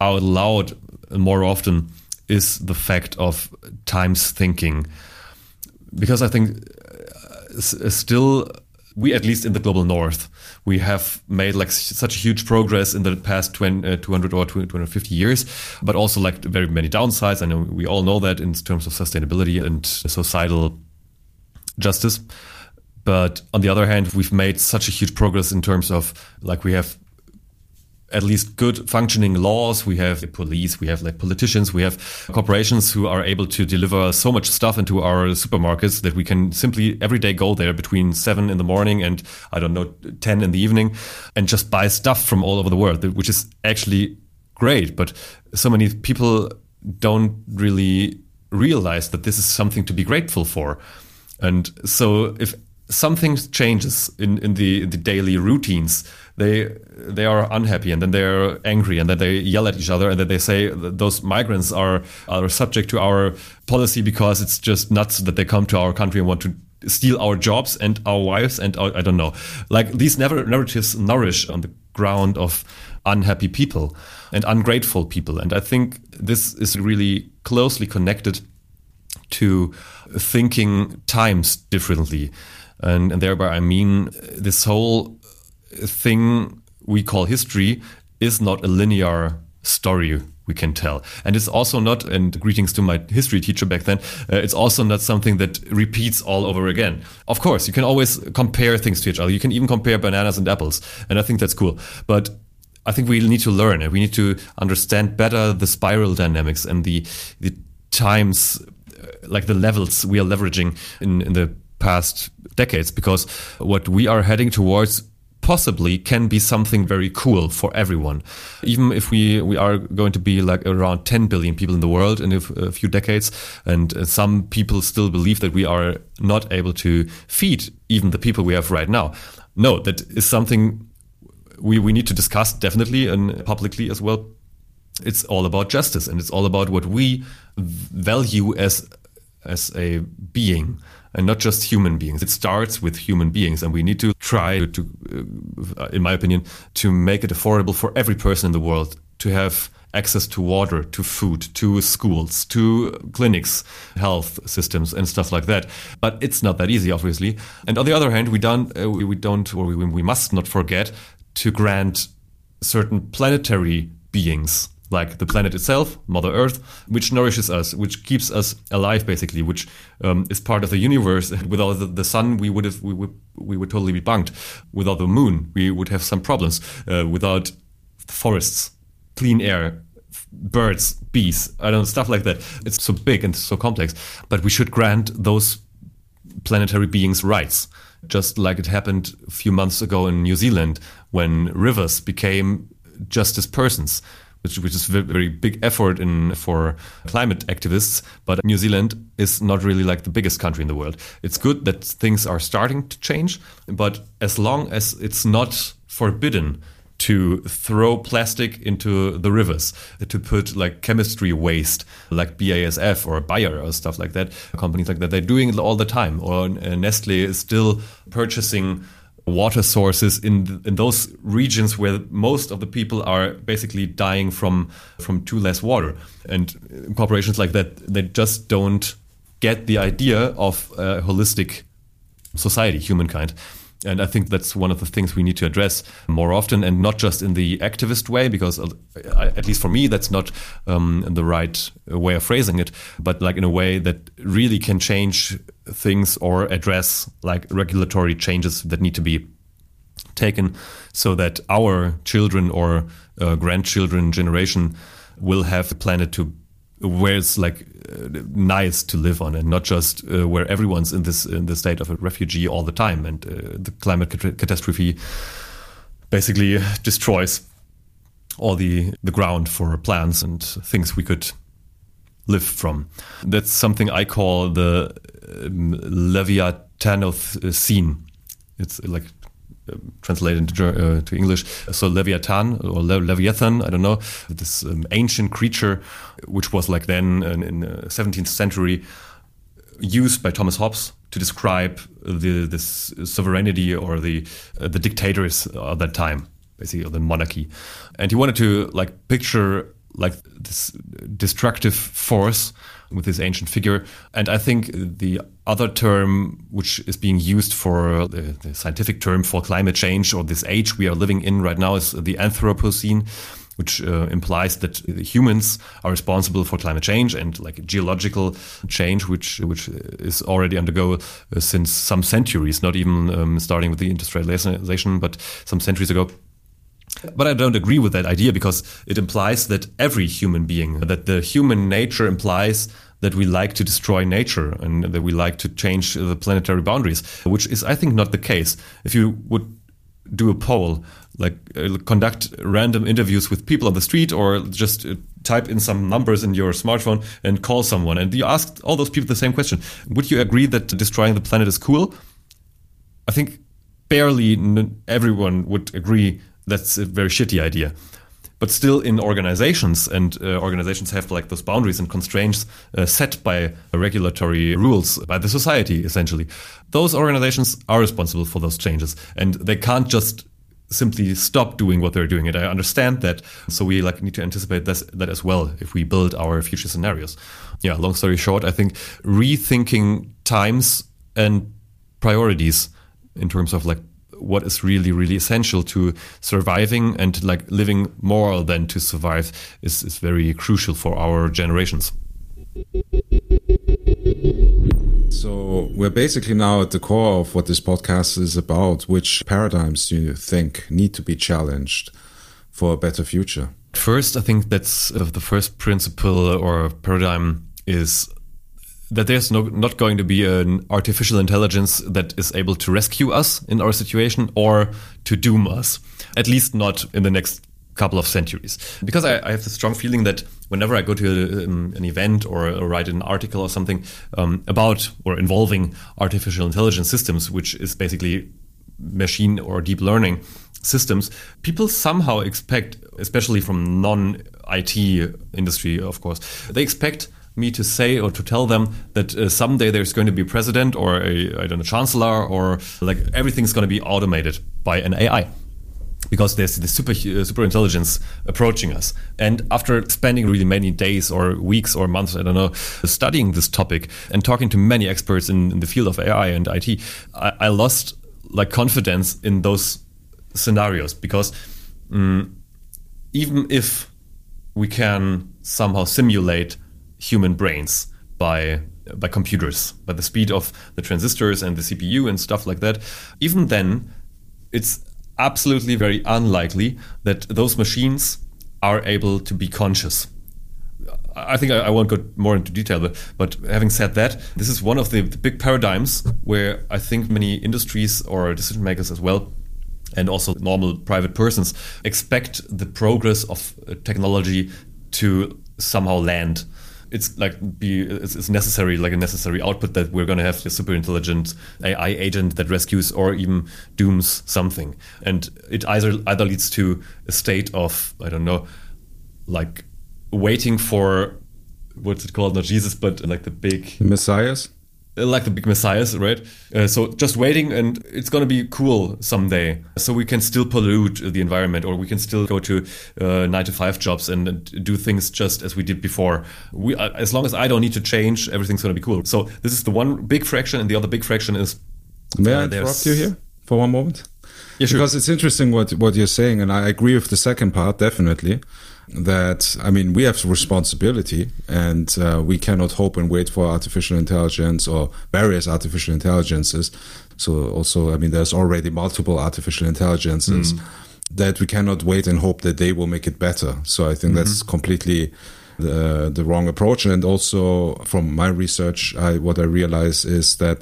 out loud more often is the fact of times thinking. Because I think uh, still, we at least in the global north, we have made like such a huge progress in the past 20, uh, 200 or 250 years, but also like very many downsides. I know we all know that in terms of sustainability and societal justice. But on the other hand, we've made such a huge progress in terms of like we have at least good functioning laws. We have the police, we have like politicians, we have corporations who are able to deliver so much stuff into our supermarkets that we can simply every day go there between seven in the morning and I don't know, 10 in the evening and just buy stuff from all over the world, which is actually great. But so many people don't really realize that this is something to be grateful for. And so if something changes in, in the, in the daily routines, they they are unhappy and then they're angry and then they yell at each other and then they say those migrants are are subject to our policy because it's just nuts that they come to our country and want to steal our jobs and our wives and our, I don't know. Like these never narratives nourish on the ground of unhappy people and ungrateful people. And I think this is really closely connected to thinking times differently and, and thereby I mean this whole thing we call history is not a linear story we can tell. And it's also not, and greetings to my history teacher back then, uh, it's also not something that repeats all over again. Of course, you can always compare things to each other. You can even compare bananas and apples. And I think that's cool. But I think we need to learn and we need to understand better the spiral dynamics and the, the times, uh, like the levels we are leveraging in, in the past decades, because what we are heading towards possibly can be something very cool for everyone. Even if we, we are going to be like around 10 billion people in the world in a, few decades, and uh, some people still believe that we are not able to feed even the people we have right now. No, that is something we, we need to discuss definitely and publicly as well. It's all about justice and it's all about what we value as as a being and not just human beings. It starts with human beings, and we need to try to, uh, in my opinion, to make it affordable for every person in the world to have access to water, to food, to schools, to clinics, health systems, and stuff like that. But it's not that easy, obviously. And on the other hand, we don't, uh, we don't, or we, we must not forget to grant certain planetary beings like the planet itself, Mother Earth, which nourishes us, which keeps us alive, basically, which um, is part of the universe. Without the, the, sun, we would have we would we would totally be bunked. Without the moon, we would have some problems. Uh, without forests, clean air, birds, bees, I don't know, stuff like that. It's so big and so complex. But we should grant those planetary beings rights, just like it happened a few months ago in New Zealand when rivers became just as persons which, which is a very big effort in for climate activists. But New Zealand is not really like the biggest country in the world. It's good that things are starting to change, but as long as it's not forbidden to throw plastic into the rivers, to put like chemistry waste, like BASF or Bayer or stuff like that, companies like that, they're doing it all the time. Or Nestle is still purchasing water sources in in those regions where most of the people are basically dying from from too less water. And corporations like that they just don't get the idea of a holistic society humankind and I think that's one of the things we need to address more often, and not just in the activist way, because uh, at least for me, that's not um, the right way of phrasing it, but like in a way that really can change things or address like regulatory changes that need to be taken so that our children or uh, grandchildren generation will have a planet to where it's like nice to live on and not just uh, where everyone's in this in the state of a refugee all the time. And uh, the climate cat catastrophe basically destroys all the the ground for plants and things we could live from. That's something i call the um, leviathanocene it's like translated into uh, to English. So Leviathan or Le Leviathan, I don't know, this um, ancient creature, which was like then in, in the 17th century, used by Thomas Hobbes to describe the this sovereignty or the uh, the dictators of that time, basically, or the monarchy. And he wanted to like picture like this destructive force with this ancient figure. And I think the other term, which is being used for the, the, scientific term for climate change or this age we are living in right now, is the Anthropocene. Which uh, implies that humans are responsible for climate change and like geological change, which which is already undergo uh, since some centuries, not even um, starting with the industrialization, but some centuries ago. But I don't agree with that idea because it implies that every human being, that the human nature implies that we like to destroy nature and that we like to change the planetary boundaries, which is, I think, not the case. If you would do a poll, like uh, conduct random interviews with people on the street or just uh, type in some numbers in your smartphone and call someone and you ask all those people the same question would you agree that destroying the planet is cool i think barely everyone would agree that's a very shitty idea. But still in organizations and uh, organizations have like those boundaries and constraints uh, set by regulatory rules by the society essentially. Those organizations are responsible for those changes and they can't just simply stop doing what they're doing. And i understand that so we like need to anticipate this, that as well if we build our future scenarios. Yeah long story short i think rethinking times and priorities in terms of like what is really really essential to surviving and like living more than to survive is, is very crucial for our generations. So we're basically now at the core of what this podcast is about which paradigms do you think need to be challenged for a better future? First i think that's uh, the first principle or paradigm is that there's no, not going to be an artificial intelligence that is able to rescue us in our situation or to doom us, at least not in the next couple of centuries. Because I, I have the strong feeling that whenever I go to a, um, an event or, or, write an article or something um, about or involving artificial intelligence systems, which is basically machine or deep learning systems, people somehow expect, especially from non IT industry, of course, they expect me to say or to tell them that uh, someday there's going to be a president or a I don't know chancellor or like everything's going to be automated by an AI. because there's the super uh, super intelligence approaching us. And after spending really many days or weeks or months, I don't know, studying this topic and talking to many experts in, in the field of AI and IT, I, I, lost like confidence in those scenarios because um, even if we can somehow simulate human brains by by computers, by the speed of the transistors and the CPU and stuff like that, even then, it's absolutely very unlikely that those machines are able to be conscious. I think I, I, won't go more into detail, but, but having said that, this is one of the, the big paradigms where I think many industries or decision makers as well and also normal private persons expect the progress of uh, technology to somehow land it's like be it's, it's, necessary like a necessary output that we're going to have a super intelligent AI agent that rescues or even dooms something, and it either either leads to a state of I don't know, like waiting for what's it called? Not Jesus but like the big messiahs? uh, like the big messiahs, right? Uh, so just waiting, and it's gonna be cool someday. So we can still pollute the environment, or we can still go to uh, nine to five jobs and, and, do things just as we did before. We, uh, as long as I don't need to change, everything's gonna be cool. So this is the one big fraction, and the other big fraction is. May I uh, interrupt you here for one moment? Yeah, sure. Because it's interesting what what you're saying, and I agree with the second part definitely that I mean we have responsibility and uh, we cannot hope and wait for artificial intelligence or various artificial intelligences. So also I mean there's already multiple artificial intelligences mm. that we cannot wait and hope that they will make it better. So I think mm-hmm. that's completely the the wrong approach. And also from my research, I, what I realize is that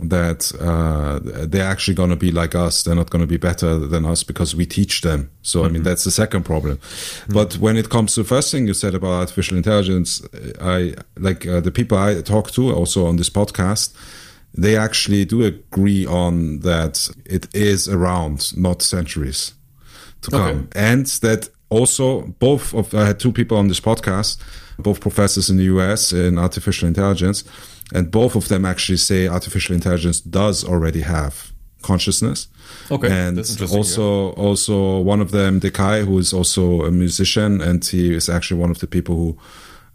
that uh, they're actually going to be like us. They're not going to be better than us because we teach them. So, mm-hmm. I mean, mm-hmm. that's the second problem. Mm-hmm. But when it comes to the first thing you said about artificial intelligence, I like uh, the people I talk to also on this podcast, they actually do agree on that it is around, not centuries to come. Okay. And that also both of, I had two people on this podcast, both professors in the US in artificial intelligence and both of them actually say artificial intelligence does already have consciousness. Okay, and also yeah. also one of them, Dekai, who is also a musician, and he is actually one of the people who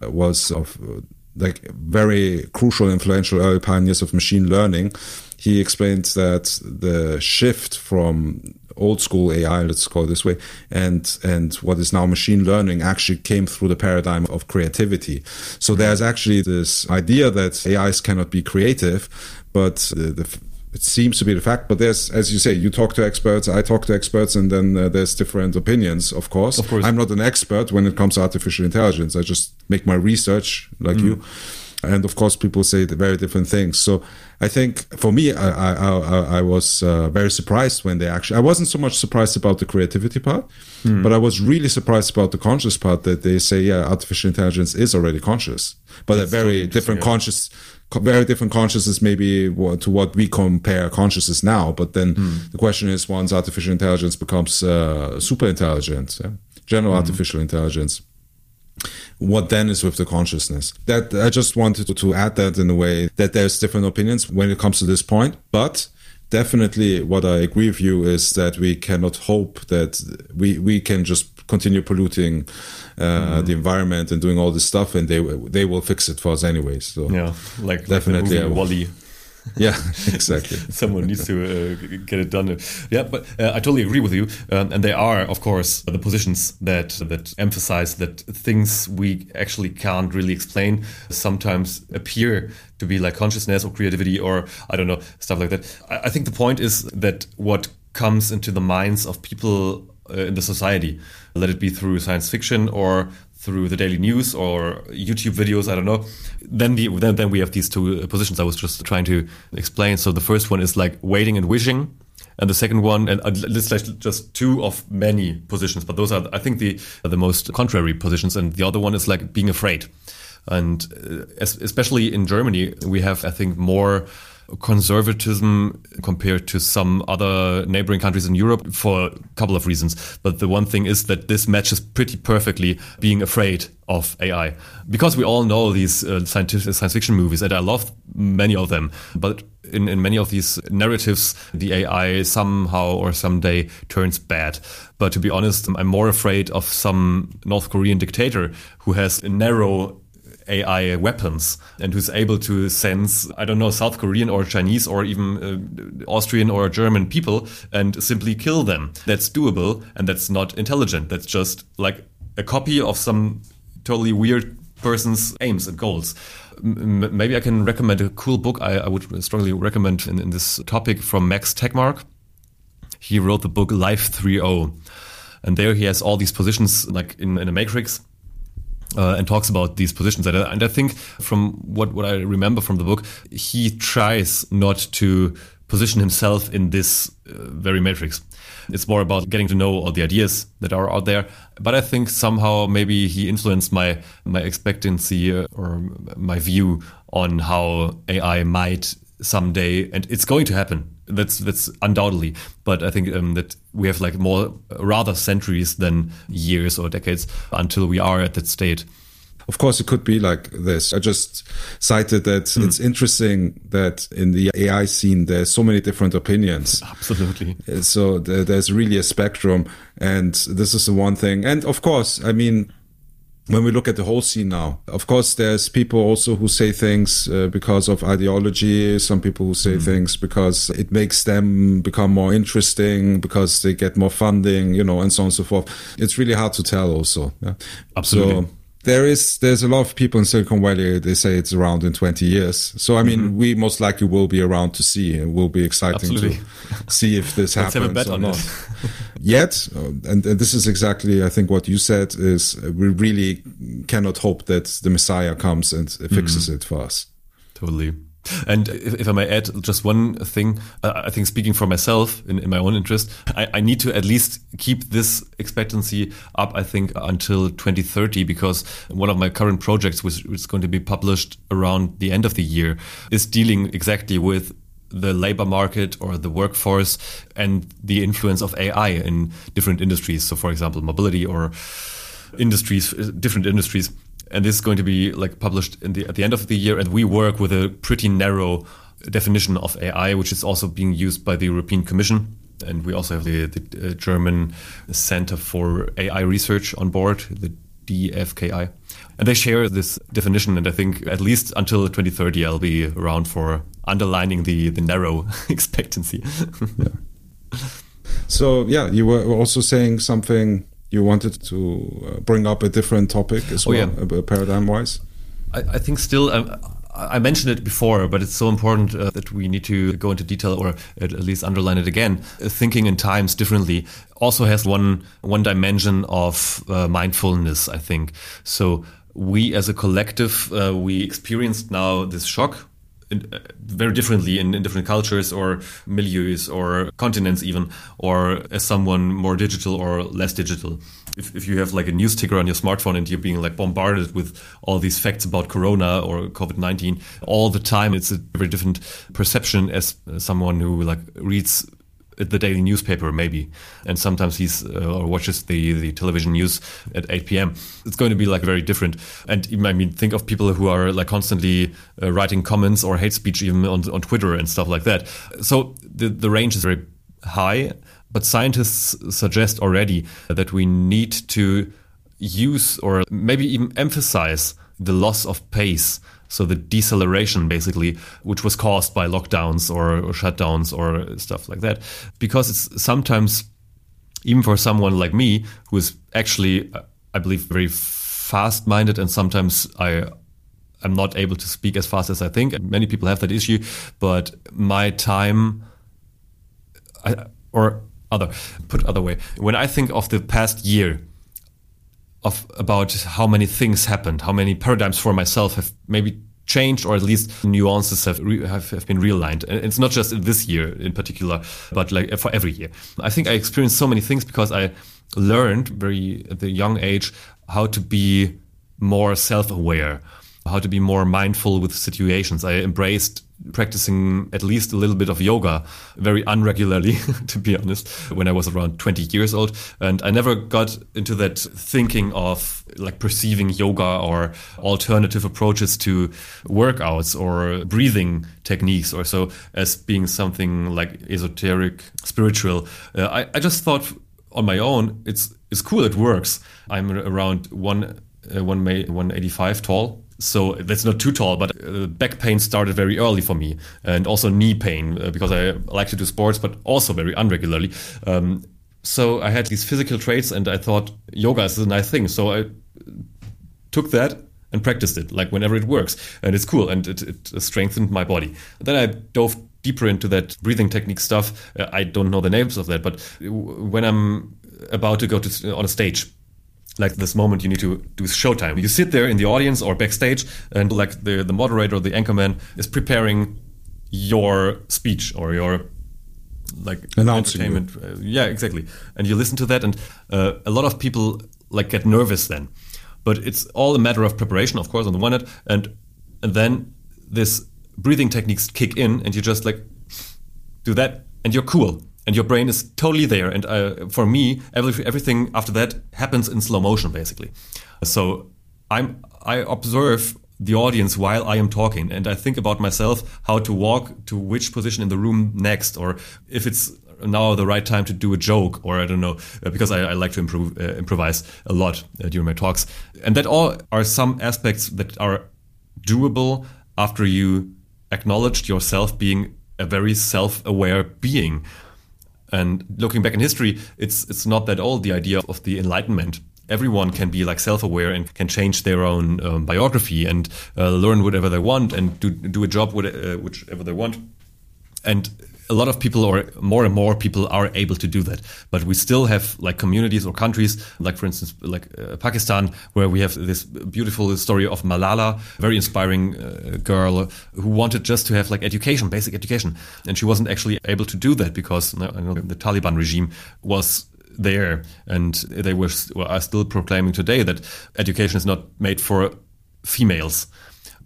uh, was of uh, like very crucial, influential early pioneers of machine learning. He explained that the shift from old school AI, let's call it this way, and and what is now machine learning actually came through the paradigm of creativity. So there's actually this idea that AIs cannot be creative, but the, the it seems to be the fact, but there's, as you say, you talk to experts, I talk to experts, and then uh, there's different opinions, of course. Of course. I'm not an expert when it comes to artificial intelligence. I just make my research like mm. you and of course people say very different things so i think for me i i, I was uh, very surprised when they actually i wasn't so much surprised about the creativity part mm. but i was really surprised about the conscious part that they say yeah artificial intelligence is already conscious but That's a very so different yeah. conscious very different consciousness maybe to what we compare consciousness now but then mm. the question is once artificial intelligence becomes uh, super intelligent yeah? general mm. artificial intelligence what then is with the consciousness? That i just wanted to, to add that in a way that there's different opinions when it comes to this point but definitely what i agree with you is that we cannot hope that we we can just continue polluting uh, mm. the environment and doing all this stuff and they they will fix it for us anyways so yeah like definitely like WALL-E yeah, exactly. Someone needs to uh, get it done. Yeah, but uh, I totally agree with you. Um, and they are, of course, the positions that that emphasize that things we actually can't really explain sometimes appear to be like consciousness or creativity or I don't know stuff like that. I, I think the point is that what comes into the minds of people uh, in the society, let it be through science fiction or through the daily news or YouTube videos, I don't know. Then the then, then we have these two positions I was just trying to explain. So the first one is like waiting and wishing, and the second one, and uh, this is just two of many positions, but those are I think the the most contrary positions, and the other one is like being afraid, and uh, especially in Germany we have I think more conservatism compared to some other neighboring countries in Europe for a couple of reasons. But the one thing is that this matches pretty perfectly being afraid of AI because we all know these uh, scientific science fiction movies and I love many of them. But in, in many of these narratives, the AI somehow or someday turns bad. But to be honest, I'm more afraid of some North Korean dictator who has a narrow AI weapons and who's able to sense, I don't know, South Korean or Chinese or even uh, Austrian or German people and simply kill them. That's doable and that's not intelligent. That's just like a copy of some totally weird person's aims and goals. M maybe I can recommend a cool book I, I would strongly recommend in, in, this topic from Max Tegmark. He wrote the book Life 3.0. And there he has all these positions like in, in a matrix uh, and talks about these positions. And I, and I think from what, what I remember from the book, he tries not to position himself in this uh, very matrix. It's more about getting to know all the ideas that are out there. But I think somehow maybe he influenced my my expectancy uh, or my view on how AI might someday, and it's going to happen. That's that's undoubtedly. But I think um, that we have like more rather centuries than years or decades until we are at that state. Of course, it could be like this. I just cited that mm. it's interesting that in the AI scene, there's so many different opinions. Absolutely. So there's really a spectrum. And this is the one thing. And of course, I mean, when we look at the whole scene now, of course, there's people also who say things uh, because of ideology. Some people who say mm. things because it makes them become more interesting, because they get more funding, you know, and so on and so forth. It's really hard to tell also. Yeah? Absolutely. So, there is there's a lot of people in Silicon Valley. They say it's around in 20 years. So I mean, mm-hmm. we most likely will be around to see. It will be exciting Absolutely. to see if this happens or not. Yet, uh, and, and, this is exactly I think what you said is uh, we really cannot hope that the Messiah comes and fixes mm-hmm. it for us. Totally. And if, if, I may add just one thing, uh, I think speaking for myself in, in my own interest, I, I, need to at least keep this expectancy up, I think, until 2030, because one of my current projects, which is going to be published around the end of the year, is dealing exactly with the labor market or the workforce and the influence of AI in different industries. So, for example, mobility or industries, different industries and this is going to be like published the, at the end of the year. And we work with a pretty narrow definition of AI, which is also being used by the European Commission. And we also have the, the uh, German Center for AI Research on board, the DFKI. And they share this definition. And I think at least until 2030, I'll be around for underlining the, the narrow expectancy. yeah. So, yeah, you were also saying something you wanted to uh, bring up a different topic as oh, well, yeah. paradigm wise? I, I, think still. Um, I mentioned it before, but it's so important uh, that we need to go into detail or at least underline it again. Uh, thinking in times differently also has one one dimension of uh, mindfulness. I think so. We as a collective, uh, we experienced now this shock uh, very differently in, in, different cultures or milieus or continents even or as someone more digital or less digital. If, if you have like a news ticker on your smartphone and you're being like bombarded with all these facts about corona or covid-19 all the time it's a very different perception as someone who like reads the daily newspaper maybe. And sometimes he's uh, or watches the the television news at 8 p.m it's going to be like very different. And i mean think of people who are like constantly uh, writing comments or hate speech even on, on twitter and stuff like that. So the the range is very high but scientists suggest already that we need to use or maybe even emphasize the loss of pace so the deceleration, basically, which was caused by lockdowns or, or shutdowns or stuff like that, because it's sometimes even for someone like me who is actually, uh, I believe, very fast-minded, and sometimes I I'm not able to speak as fast as I think. Many people have that issue, but my time, I, or other put other way, when I think of the past year, of about how many things happened, how many paradigms for myself have maybe changed or at least nuances have, have, have been realigned. And it's not just this year in particular, but like for every year. I think I experienced so many things because I learned very at the young age how to be more self-aware, how to be more mindful with situations. I embraced practicing at least a little bit of yoga very unregularly, to be honest, when I was around 20 years old. And I never got into that thinking of like perceiving yoga or alternative approaches to workouts or breathing techniques or so as being something like esoteric, spiritual. Uh, I, I just thought on my own, it's, it's cool, it works. I'm around one, uh, one, 185 tall so that's not too tall, but uh, back pain started very early for me, and also knee pain uh, because I like to do sports, but also very unregularly. Um, so I had these physical traits, and I thought yoga is a nice thing. So I took that and practiced it, like whenever it works, and it's cool, and it, it strengthened my body. Then I dove deeper into that breathing technique stuff. Uh, I don't know the names of that, but when I'm about to go to on a stage like this moment you need to do showtime. You sit there in the audience or backstage, and like the the moderator or the anchorman is preparing your speech or your like Announcing entertainment. Uh, yeah, exactly. And you listen to that, and uh, a lot of people like get nervous then. But it's all a matter of preparation, of course, on the one hand, and and then this breathing techniques kick in, and you just like do that, and you're cool and your brain is totally there. And uh, for me, every, everything after that happens in slow motion, basically. So I'm I observe the audience while I am talking, and I think about myself how to walk to which position in the room next, or if it's now the right time to do a joke, or I don't know, uh, because I, I like to improve, uh, improvise a lot uh, during my talks, and that all are some aspects that are doable after you acknowledged yourself being a very self-aware being and looking back in history, it's it's not that old. The idea of the Enlightenment. Everyone can be like self-aware and can change their own um, biography and uh, learn whatever they want and do do a job with, uh, whichever they want. And a lot of people or more and more people are able to do that. But we still have like communities or countries like for instance like uh, pakistan where we have this beautiful story of malala very inspiring uh, girl who wanted just to have like education basic education. And she wasn't actually able to do that because you know, the taliban regime was there. And they were are still proclaiming today that education is not made for females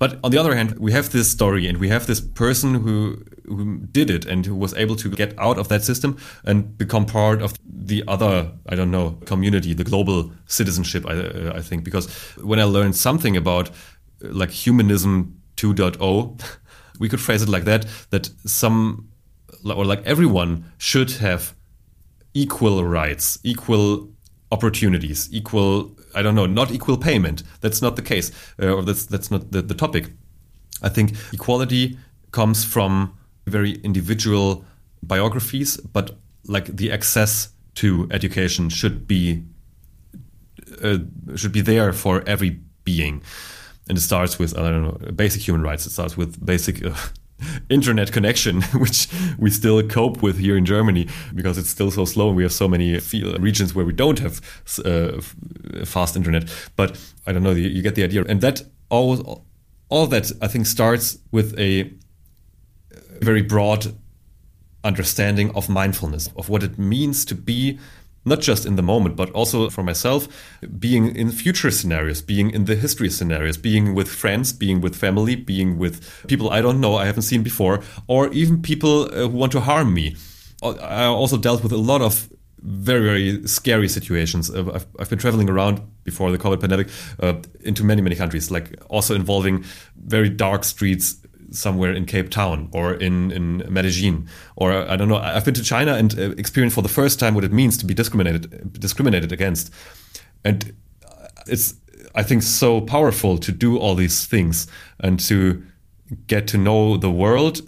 but on the other hand, we have this story and we have this person who who did it and who was able to get out of that system and become part of the other, I don't know, community, the global citizenship, I, I think. Because when I learned something about like humanism 2.0, we could phrase it like that, that some, or like everyone should have equal rights, equal opportunities, equal I don't know, not equal payment. That's not the case, uh, or that's that's not the, the topic. I think equality comes from very individual biographies, but like the access to education should be uh, should be there for every being, and it starts with I don't know basic human rights. It starts with basic. Uh, internet connection, which we still cope with here in Germany because it's still so slow and we have so many regions where we don't have uh, fast internet. But I don't know, you, get the idea. And that all, all that I think starts with a very broad understanding of mindfulness, of what it means to be not just in the moment, but also for myself, being in future scenarios, being in the history scenarios, being with friends, being with family, being with people I don't know, I haven't seen before, or even people uh, who want to harm me. I also dealt with a lot of very, very scary situations. Uh, I've, I've been traveling around before the COVID pandemic uh, into many, many countries, like also involving very dark streets somewhere in Cape Town or in, in Medellin or I don't know. I've been to China and uh, experienced for the first time what it means to be discriminated discriminated against, and it's I think so powerful to do all these things and to get to know the world,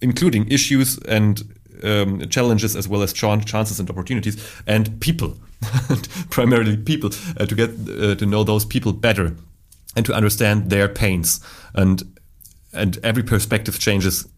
including issues and um, challenges as well as chances and opportunities and people, primarily people, uh, to get uh, to know those people better and to understand their pains and and every perspective changes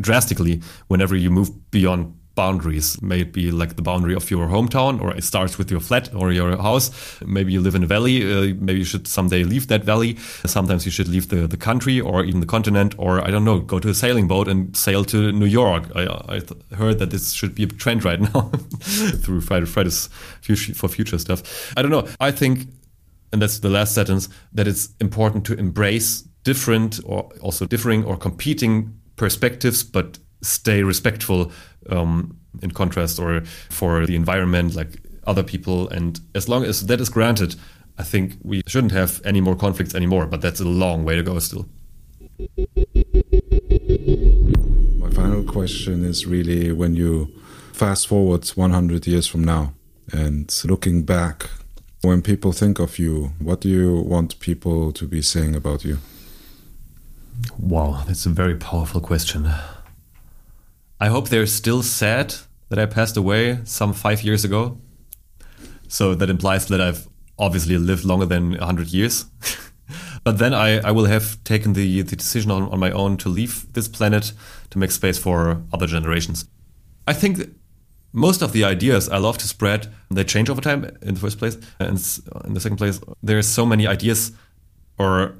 drastically whenever you move beyond boundaries. May it be like the boundary of your hometown, or it starts with your flat or your house. Maybe you live in a valley. Uh, maybe you should someday leave that valley. Sometimes you should leave the, the country or even the continent, or I don't know, go to a sailing boat and sail to New York. I, I heard that this should be a trend right now through Friday, Fridays for future stuff. I don't know. I think, and that's the last sentence, that it's important to embrace different or also differing or competing perspectives, but stay respectful um, in contrast or for the environment, like other people. And as long as that is granted, I think we shouldn't have any more conflicts anymore, but that's a long way to go still. My final question is really when you fast forward 100 years from now and looking back, when people think of you, what do you want people to be saying about you? Wow, that's a very powerful question. I hope they're still sad that I passed away some five years ago. So that implies that I've obviously lived longer than 100 years. but then I, I will have taken the, the decision on, on my own to leave this planet to make space for other generations. I think most of the ideas I love to spread, they change over time in the first place. And in the second place, there's so many ideas or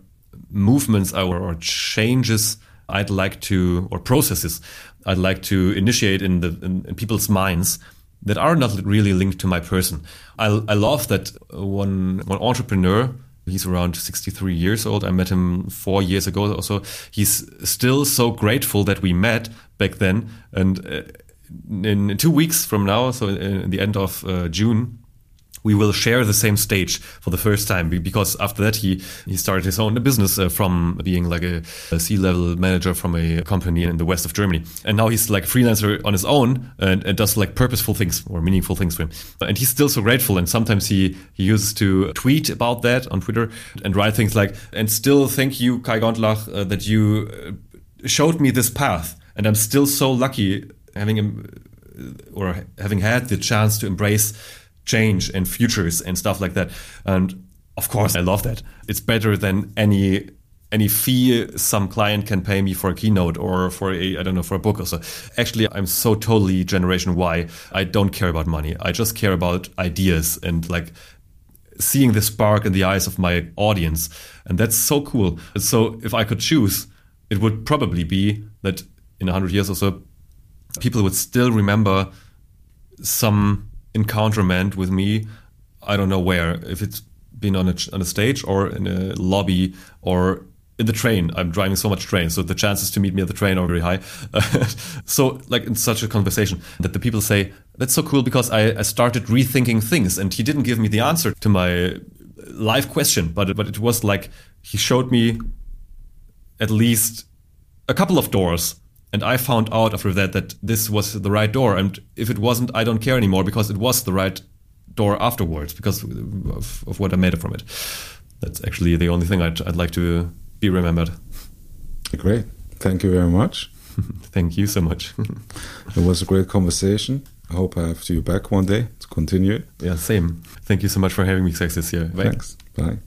movements or, or changes I'd like to, or processes I'd like to initiate in the in, in people's minds that are not really linked to my person. I, I love that one one entrepreneur. He's around 63 years old. I met him four years ago or so. He's still so grateful that we met back then. And uh, in, two weeks from now, so in the end of uh, June, we will share the same stage for the first time. Because after that he he started his own business uh, from being like a a C-level manager from a company in the west of Germany. And now he's like freelancer on his own and, and does like purposeful things or meaningful things for him. And he's still so grateful and sometimes he he uses to tweet about that on Twitter and write things like and still thank you Kai Gondlach uh, that you uh, showed me this path and I'm still so lucky having him or having had the chance to embrace change and futures and stuff like that. And of course, I love that. It's better than any any fee some client can pay me for a keynote or for a I don't know for a book or so. Actually, I'm so totally Generation Y. I don't care about money. I just care about ideas and like seeing the spark in the eyes of my audience, and that's so cool. So if I could choose, it would probably be that in hundred years or so, people would still remember some encounterment with me. I don't know where. If it's been on a on a stage or in a lobby or in the train. I'm driving so much train, so the chances to meet me at the train are very high. so, like in such a conversation, that the people say that's so cool because I, I started rethinking things, and he didn't give me the answer to my live question, but but it was like he showed me at least a couple of doors and I found out after that that this was the right door. And if it wasn't, I don't care anymore because it was the right door afterwards because of, of what I made from it. That's actually the only thing I'd, I'd like to be remembered. Great. Thank you very much. Thank you so much. it was a great conversation. I hope I have to you back one day to continue. Yeah, same. Thank you so much for having me, Xerxes year. Bye. Thanks. Bye.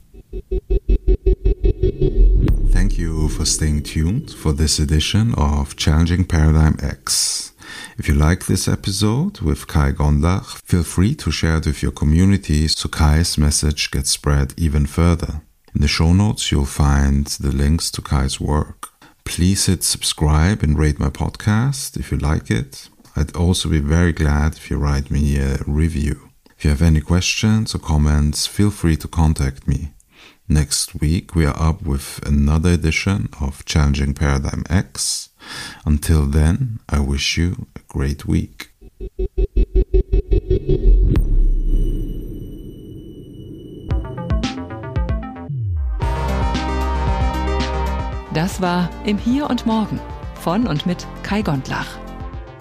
Thank you for staying tuned for this edition of Challenging Paradigm X. If you like this episode with Kai Gondlach, feel free to share it with your community so Kai's message gets spread even further. In the show notes, you'll find the links to Kai's work. Please hit subscribe and rate my podcast if you like it. I'd also be very glad if you write me a review. If you have any questions or comments, feel free to contact me. Next week, we are up with another edition of Challenging Paradigm X. Until then, I wish you a great week. Das war Im Hier und Morgen von und mit Kai Gondlach.